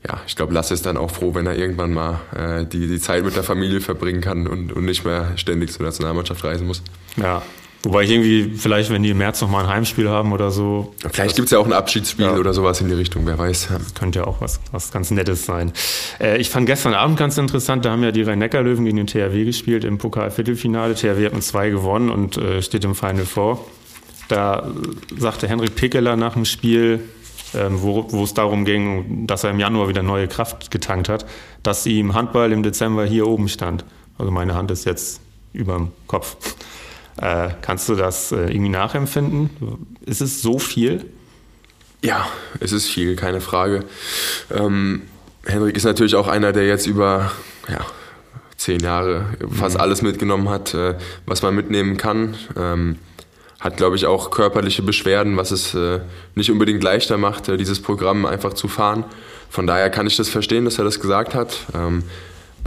ja, ich glaube, Lasse ist dann auch froh, wenn er irgendwann mal äh, die, die Zeit mit der Familie verbringen kann und, und nicht mehr ständig zur Nationalmannschaft reisen muss. Ja, Wobei ich irgendwie, vielleicht, wenn die im März nochmal ein Heimspiel haben oder so. Vielleicht gibt es ja auch ein Abschiedsspiel ja. oder sowas in die Richtung, wer weiß. Könnte ja auch was, was ganz Nettes sein. Äh, ich fand gestern Abend ganz interessant, da haben ja die Rhein-Neckar-Löwen gegen den THW gespielt im Pokal-Viertelfinale. THW hat mit zwei gewonnen und äh, steht im Final Four. Da sagte Henrik Pickeler nach dem Spiel, ähm, wo, wo es darum ging, dass er im Januar wieder neue Kraft getankt hat, dass ihm Handball im Dezember hier oben stand. Also meine Hand ist jetzt überm Kopf. Äh, kannst du das äh, irgendwie nachempfinden? Ist es so viel? Ja, es ist viel, keine Frage. Ähm, Henrik ist natürlich auch einer, der jetzt über ja, zehn Jahre fast mhm. alles mitgenommen hat, äh, was man mitnehmen kann. Ähm, hat, glaube ich, auch körperliche Beschwerden, was es äh, nicht unbedingt leichter macht, äh, dieses Programm einfach zu fahren. Von daher kann ich das verstehen, dass er das gesagt hat. Ähm,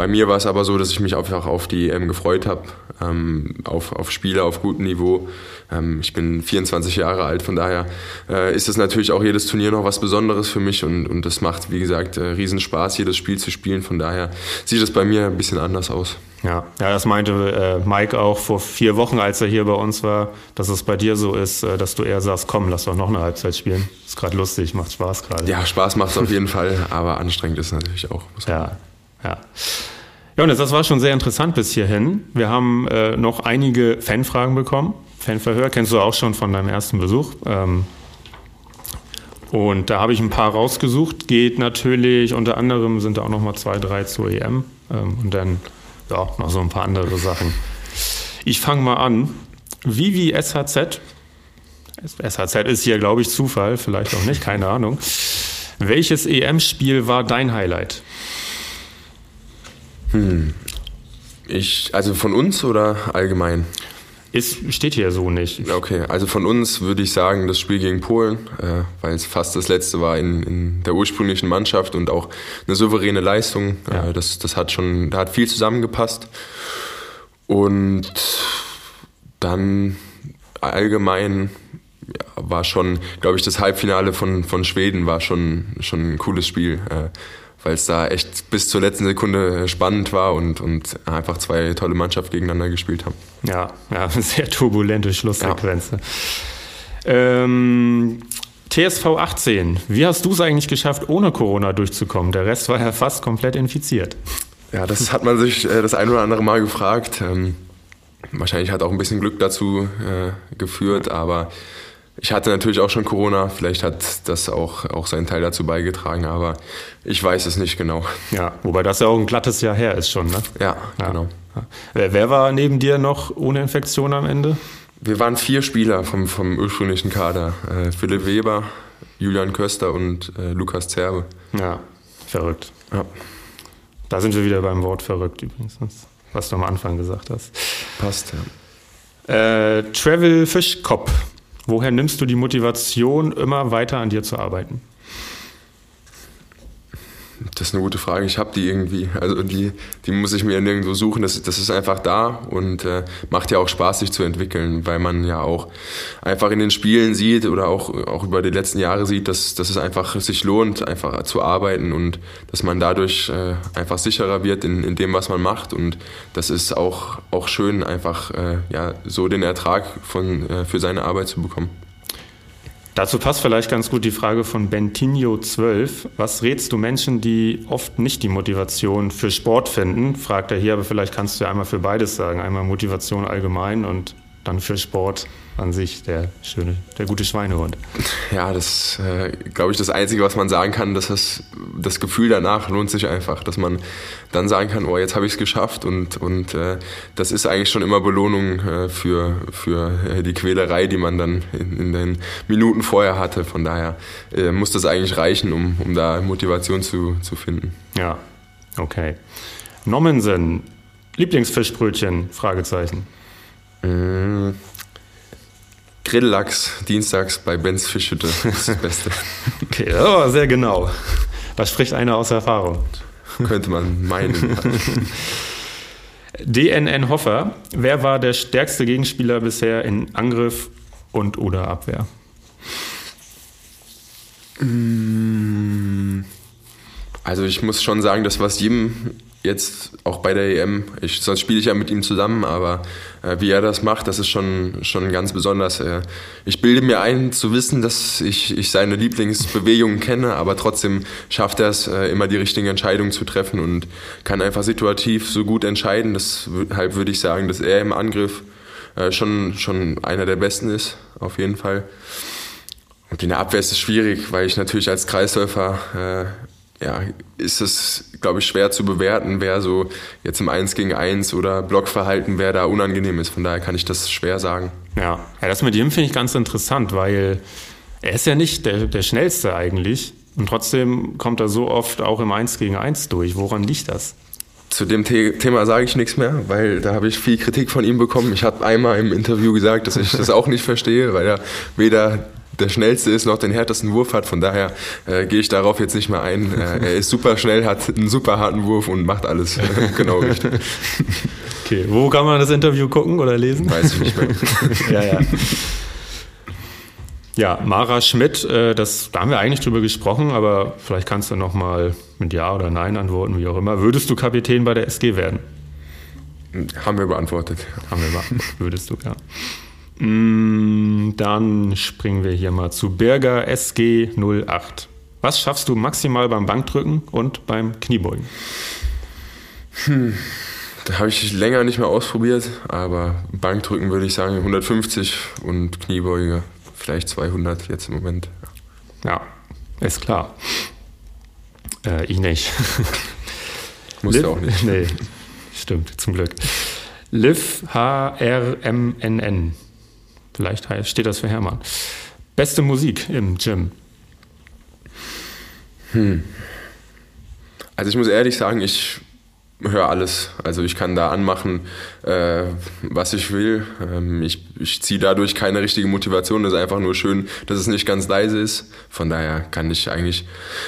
bei mir war es aber so, dass ich mich einfach auf die EM gefreut habe, ähm, auf, auf Spiele auf gutem Niveau. Ähm, ich bin 24 Jahre alt, von daher äh, ist es natürlich auch jedes Turnier noch was Besonderes für mich und, und das macht, wie gesagt, äh, Riesenspaß, jedes Spiel zu spielen. Von daher sieht es bei mir ein bisschen anders aus. Ja, ja das meinte äh, Mike auch vor vier Wochen, als er hier bei uns war, dass es bei dir so ist, äh, dass du eher sagst, komm, lass doch noch eine Halbzeit spielen. Ist gerade lustig, macht Spaß gerade. Ja, Spaß macht es auf jeden Fall, aber anstrengend ist es natürlich auch. Ja, ja. Johannes, das war schon sehr interessant bis hierhin. Wir haben äh, noch einige Fanfragen bekommen. Fanverhör kennst du auch schon von deinem ersten Besuch. Ähm, und da habe ich ein paar rausgesucht. Geht natürlich, unter anderem sind da auch noch mal zwei, drei zur EM. Ähm, und dann ja, noch so ein paar andere Sachen. Ich fange mal an. Vivi SHZ. SHZ ist hier, glaube ich, Zufall, vielleicht auch nicht, keine Ahnung. Welches EM-Spiel war dein Highlight? Hm. Ich, also von uns oder allgemein? Ist, steht hier so nicht. Okay, also von uns würde ich sagen, das Spiel gegen Polen, äh, weil es fast das letzte war in, in, der ursprünglichen Mannschaft und auch eine souveräne Leistung. Äh, ja. Äh, das, das hat schon, da hat viel zusammengepasst. Und dann allgemein ja, war schon, glaube ich, das Halbfinale von, von Schweden war schon, schon ein cooles Spiel. Äh, weil es da echt bis zur letzten Sekunde spannend war und, und einfach zwei tolle Mannschaften gegeneinander gespielt haben. Ja, ja [laughs] sehr turbulente Schlusssequenz. Ja. Ähm, TSV 18, wie hast du es eigentlich geschafft, ohne Corona durchzukommen? Der Rest war ja fast komplett infiziert. Ja, das hat man sich äh, das ein oder andere Mal gefragt. Ähm, wahrscheinlich hat auch ein bisschen Glück dazu äh, geführt, aber ich hatte natürlich auch schon Corona, vielleicht hat das auch, auch seinen Teil dazu beigetragen, aber ich weiß es nicht genau. Ja, wobei das ja auch ein glattes Jahr her ist schon, ne? Ja, ja. genau. Wer, wer, war neben dir noch ohne Infektion am Ende? Wir waren vier Spieler vom, vom ursprünglichen Kader. Äh, Philipp Weber, Julian Köster und äh, Lukas Zerbe. Ja, verrückt. Ja. Da sind wir wieder beim Wort verrückt übrigens, was du am Anfang gesagt hast. Passt, ja. Äh, Travel Fischkopf Woher nimmst du die Motivation, immer weiter an dir zu arbeiten? Das ist eine gute Frage. Ich habe die irgendwie. Also die, die muss ich mir nirgendwo suchen. Das, das ist einfach da und äh, macht ja auch Spaß, sich zu entwickeln, weil man ja auch einfach in den Spielen sieht oder auch, auch über die letzten Jahre sieht, dass, dass es einfach sich lohnt, einfach zu arbeiten und dass man dadurch äh, einfach sicherer wird in, in dem, was man macht. Und das ist auch, auch schön, einfach äh, ja, so den Ertrag von, äh, für seine Arbeit zu bekommen. Dazu passt vielleicht ganz gut die Frage von Bentinho12. Was rätst du Menschen, die oft nicht die Motivation für Sport finden? Fragt er hier, aber vielleicht kannst du ja einmal für beides sagen. Einmal Motivation allgemein und dann für Sport an sich der schöne, der gute Schweinehund. Ja, das äh, glaube ich das Einzige, was man sagen kann, dass das, das Gefühl danach lohnt sich einfach, dass man dann sagen kann, oh, jetzt habe ich es geschafft und, und äh, das ist eigentlich schon immer Belohnung äh, für, für äh, die Quälerei, die man dann in, in, den Minuten vorher hatte. Von daher äh, muss das eigentlich reichen, um, um da Motivation zu, zu finden. Ja, okay. Nommensen, Lieblingsfischbrötchen? Fragezeichen. Mmh. Grilllachs dienstags bei Benz Fischhütte. Das ist das Beste. [laughs] okay, oh, sehr genau. Da spricht einer aus Erfahrung. Könnte man meinen. [laughs] DNN Hoffer, wer war der stärkste Gegenspieler bisher in Angriff und oder Abwehr? Also ich muss schon sagen, das was jedem jetzt auch bei der EM, ich, sonst spiele ich ja mit ihm zusammen, aber äh, wie er das macht, das ist schon, schon ganz besonders. Äh, ich bilde mir ein zu wissen, dass ich, ich seine Lieblingsbewegungen kenne, aber trotzdem schafft er es, äh, immer die richtigen Entscheidungen zu treffen und kann einfach situativ so gut entscheiden. Deshalb würde ich sagen, dass er im Angriff äh, schon, schon einer der Besten ist, auf jeden Fall. Und in der Abwehr ist es schwierig, weil ich natürlich als Kreisläufer äh, ja, ist es, glaube ich, schwer zu bewerten, wer so jetzt im 1 gegen 1 oder Blockverhalten, wer da unangenehm ist. Von daher kann ich das schwer sagen. Ja, ja das mit ihm finde ich ganz interessant, weil er ist ja nicht der, der Schnellste eigentlich. Und trotzdem kommt er so oft auch im 1 gegen 1 durch. Woran liegt das? Zu dem The Thema sage ich nichts mehr, weil da habe ich viel Kritik von ihm bekommen. Ich habe einmal im Interview gesagt, dass ich das auch nicht verstehe, weil er weder der schnellste ist, noch den härtesten Wurf hat. Von daher äh, gehe ich darauf jetzt nicht mehr ein. Äh, er ist super schnell, hat einen super harten Wurf und macht alles äh, genau richtig. Okay, wo kann man das Interview gucken oder lesen? Weiß ich nicht mehr. [laughs] ja, ja. Ja, Mara Schmidt, äh, das, da haben wir eigentlich drüber gesprochen, aber vielleicht kannst du noch mal mit Ja oder Nein antworten, wie auch immer. Würdest du Kapitän bei der SG werden? Haben wir beantwortet. Haben wir beantwortet. Würdest du, ja. Mm, dann springen wir hier mal zu Berger SG 08. Was schaffst du maximal beim Bankdrücken und beim Kniebeugen? Hm, da habe ich länger nicht mehr ausprobiert, aber Bankdrücken würde ich sagen 150 und Kniebeuge vielleicht 200 jetzt im Moment. Ja, ist klar. Äh, ich nicht. [laughs] Muss ja auch nicht. [laughs] Nee, stimmt, zum Glück. Liv HRMNN. Vielleicht steht das für Hermann. Beste Musik im Gym. Hm. Also ich muss ehrlich sagen, ich höre alles. Also ich kann da anmachen, äh, was ich will. Ähm, ich ich ziehe dadurch keine richtige Motivation. Das ist einfach nur schön, dass es nicht ganz leise ist. Von daher kann ich eigentlich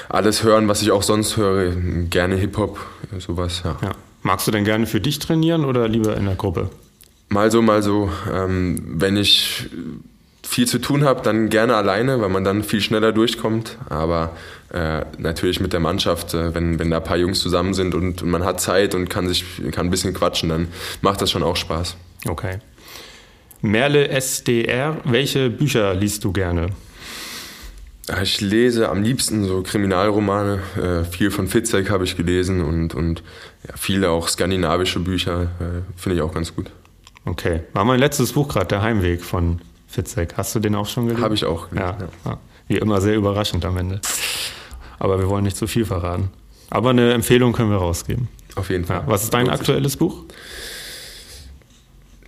alles hören, was ich auch sonst höre. Gerne Hip-Hop, sowas. Ja. ja. Magst du denn gerne für dich trainieren oder lieber in der Gruppe? Mal so, mal so. Ähm, wenn ich viel zu tun habe, dann gerne alleine, weil man dann viel schneller durchkommt. Aber äh, natürlich mit der Mannschaft, äh, wenn, wenn da ein paar Jungs zusammen sind und, man hat Zeit und kann, sich, kann ein bisschen quatschen, dann macht das schon auch Spaß. Okay. Merle SDR, welche Bücher liest du gerne? Ich lese am liebsten so Kriminalromane. Äh, viel von Fitzek habe ich gelesen und, und ja, viele auch skandinavische Bücher. Äh, Finde ich auch ganz gut. Okay. War mein letztes Buch gerade, Der Heimweg von Fitzek. Hast du den auch schon gelesen? Habe ich auch gelesen. Ja, ja. Wie immer sehr überraschend am Ende. Aber wir wollen nicht zu viel verraten. Aber eine Empfehlung können wir rausgeben. Auf jeden Fall. Ja. Was ist dein aktuelles Buch?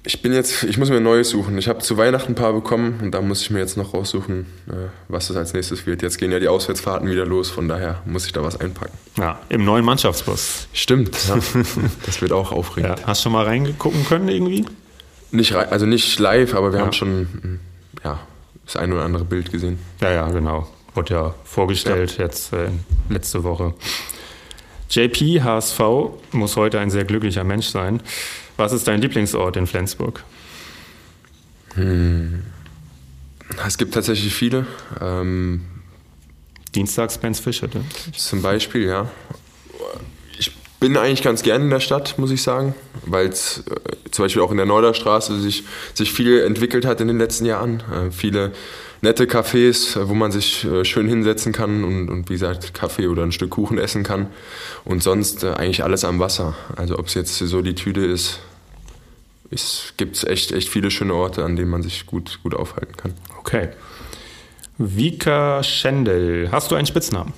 Ich bin jetzt, ich muss mir ein neues suchen. Ich habe zu Weihnachten ein paar bekommen und da muss ich mir jetzt noch raussuchen, äh, was das als nächstes wird. Jetzt gehen ja die Auswärtsfahrten wieder los, von daher muss ich da was einpacken. Ja, im neuen Mannschaftsbus. Stimmt, ja. das wird auch aufregend. Ja. Hast du schon mal reingucken können irgendwie? Nicht, also nicht live, aber wir ja. haben schon ja, das ein oder andere Bild gesehen. Ja, ja, genau. Wurde ja vorgestellt ja. jetzt äh, letzte Woche. JP HSV muss heute ein sehr glücklicher Mensch sein. Was ist dein Lieblingsort in Flensburg? Hm. Es gibt tatsächlich viele. Ähm, Dienstags Benz Fischer. Ne? Zum Beispiel, ja bin eigentlich ganz gern in der Stadt, muss ich sagen, weil es äh, zum Beispiel auch in der Neuderstraße sich, sich viel entwickelt hat in den letzten Jahren. Äh, viele nette Cafés, äh, wo man sich äh, schön hinsetzen kann und, und wie gesagt Kaffee oder ein Stück Kuchen essen kann. Und sonst äh, eigentlich alles am Wasser. Also ob es jetzt so die Tüte ist, es gibt echt, echt viele schöne Orte, an denen man sich gut, gut aufhalten kann. Okay. Vika Schendel, hast du einen Spitznamen?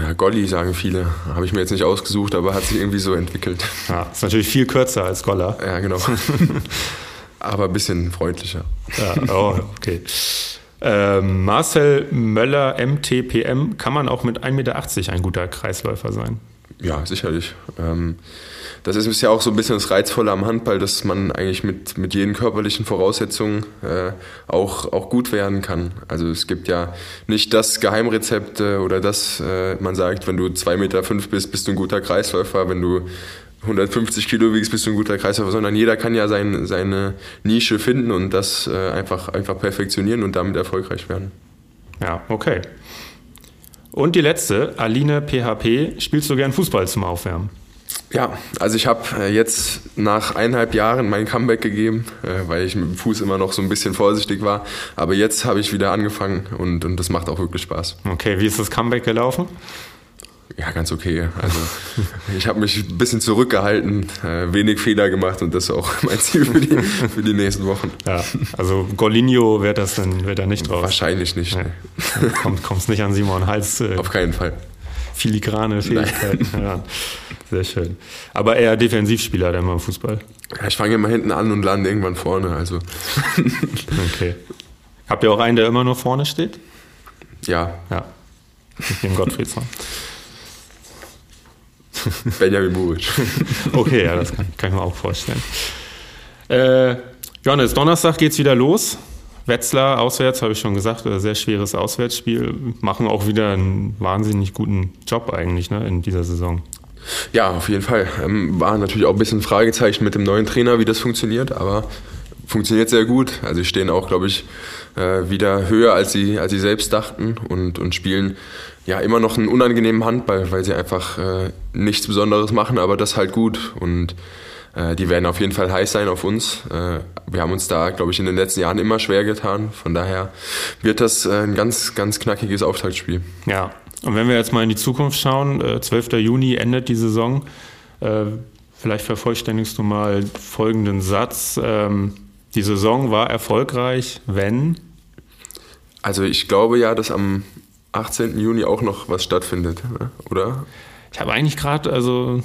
Ja, Golli sagen viele. Habe ich mir jetzt nicht ausgesucht, aber hat sich irgendwie so entwickelt. [laughs] Ja, ist natürlich viel kürzer als Goller. Ja, genau. [laughs] aber ein bisschen freundlicher. Ja, oh, okay. Ähm, Marcel Möller, MTPM, kann man auch mit 1,80 Meter ein guter Kreisläufer sein? Ja, sicherlich. Ähm, das ist ja auch so ein bisschen das Reizvolle am Handball, dass man eigentlich mit, mit jeden körperlichen Voraussetzungen äh, auch, auch gut werden kann. Also es gibt ja nicht das Geheimrezept äh, oder das, äh, man sagt, wenn du 2,5 Meter fünf bist, bist du ein guter Kreisläufer, wenn du 150 Kilo wiegst, bist du ein guter Kreisläufer, sondern jeder kann ja sein, seine Nische finden und das einfach, einfach perfektionieren und damit erfolgreich werden. Ja, okay. Und die letzte, Aline PHP, spielst du gern Fußball zum Aufwärmen? Ja, also ich habe äh, jetzt nach eineinhalb Jahren mein Comeback gegeben, äh, weil ich mit dem Fuß immer noch so ein bisschen vorsichtig war. Aber jetzt habe ich wieder angefangen und, und das macht auch wirklich Spaß. Okay, wie ist das Comeback gelaufen? Ja, ganz okay. Also ich habe mich ein bisschen zurückgehalten, äh, wenig Fehler gemacht und das ist auch [laughs] mein Ziel für die, für die nächsten Wochen. Ja, also Golinho wird das dann wird er nicht drauf. Wahrscheinlich nicht. Nee. [laughs] Kommt, kommst nicht an Simon Hals. Äh, Auf keinen Fall. Filigrane Fähigkeiten. [laughs] Ja, sehr schön. Aber eher Defensivspieler dann beim Fußball. Ja, ich fange immer hinten an und lande irgendwann vorne. Also. okay. Habt ihr auch einen, der immer nur vorne steht? Ja. Ja. Dem Gottfriedsson. [laughs] Benjamin Buric. [laughs] okay, ja, das kann, kann, ich mir auch vorstellen. Äh, Johannes, Donnerstag geht's wieder los. Wetzlar auswärts, habe ich schon gesagt, sehr schweres Auswärtsspiel. Machen auch wieder einen wahnsinnig guten Job eigentlich ne, in dieser Saison. Ja, auf jeden Fall. Ähm, war natürlich auch ein bisschen Fragezeichen mit dem neuen Trainer, wie das funktioniert, aber funktioniert sehr gut. Also sie stehen auch, glaube ich, äh, wieder höher, als sie, als sie selbst dachten und, und spielen ja immer noch einen unangenehmen Handball, weil sie einfach äh, nichts Besonderes machen, aber das halt gut. Und äh, die werden auf jeden Fall heiß sein auf uns. Äh, wir haben uns da, glaube ich, in den letzten Jahren immer schwer getan. Von daher wird das äh, ein ganz, ganz knackiges Auftaktspiel. Ja, und wenn wir jetzt mal in die Zukunft schauen, 12. Juni endet die Saison. Vielleicht vervollständigst du mal folgenden Satz. Ähm, die Saison war erfolgreich, wenn? Also ich glaube ja, dass am 18. Juni auch noch was stattfindet, ne? oder? Ich habe eigentlich gerade, also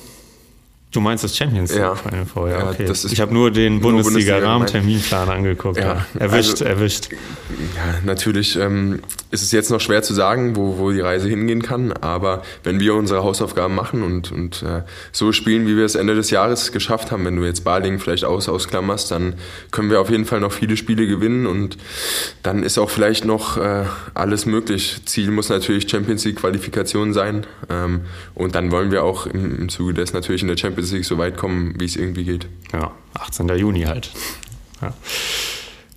Du meinst das Champions League ja. Final Four, ja, okay. Ja, ich habe nur den Bundesliga-Rahmenterminplan angeguckt. Ja. Erwischt, also, erwischt. Ja, natürlich ähm, ist es jetzt noch schwer zu sagen, wo, wo die Reise hingehen kann, aber wenn wir unsere Hausaufgaben machen und, und äh, so spielen, wie wir es Ende des Jahres geschafft haben, wenn du jetzt Baling vielleicht aus ausklammerst, dann können wir auf jeden Fall noch viele Spiele gewinnen und dann ist auch vielleicht noch äh, alles möglich. Ziel muss natürlich Champions League-Qualifikation sein ähm, und dann wollen wir auch im, im Zuge des natürlich in der Champions bis ich so weit komme, wie es irgendwie geht. Ja, 18. Juni halt. Ja.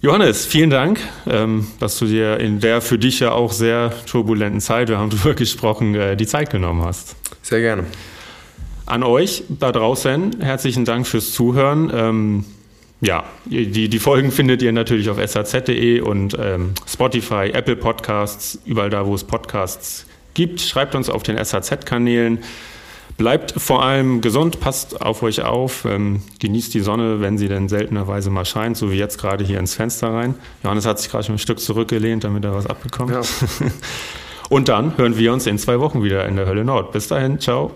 Johannes, vielen Dank, ähm, dass du dir in der für dich ja auch sehr turbulenten Zeit, wir haben [laughs] darüber gesprochen, äh, die Zeit genommen hast. Sehr gerne. An euch da draußen, herzlichen Dank fürs Zuhören. Ähm, ja, die, die Folgen findet ihr natürlich auf saz.de und ähm, Spotify, Apple Podcasts, überall da, wo es Podcasts gibt. Schreibt uns auf den SAZ-Kanälen. Bleibt vor allem gesund, passt auf euch auf, ähm, genießt die Sonne, wenn sie denn seltenerweise mal scheint, so wie jetzt gerade hier ins Fenster rein. Johannes hat sich gerade schon ein Stück zurückgelehnt, damit er was abbekommt. Ja. [laughs] Und dann hören wir uns in zwei Wochen wieder in der Hölle Nord. Bis dahin, ciao.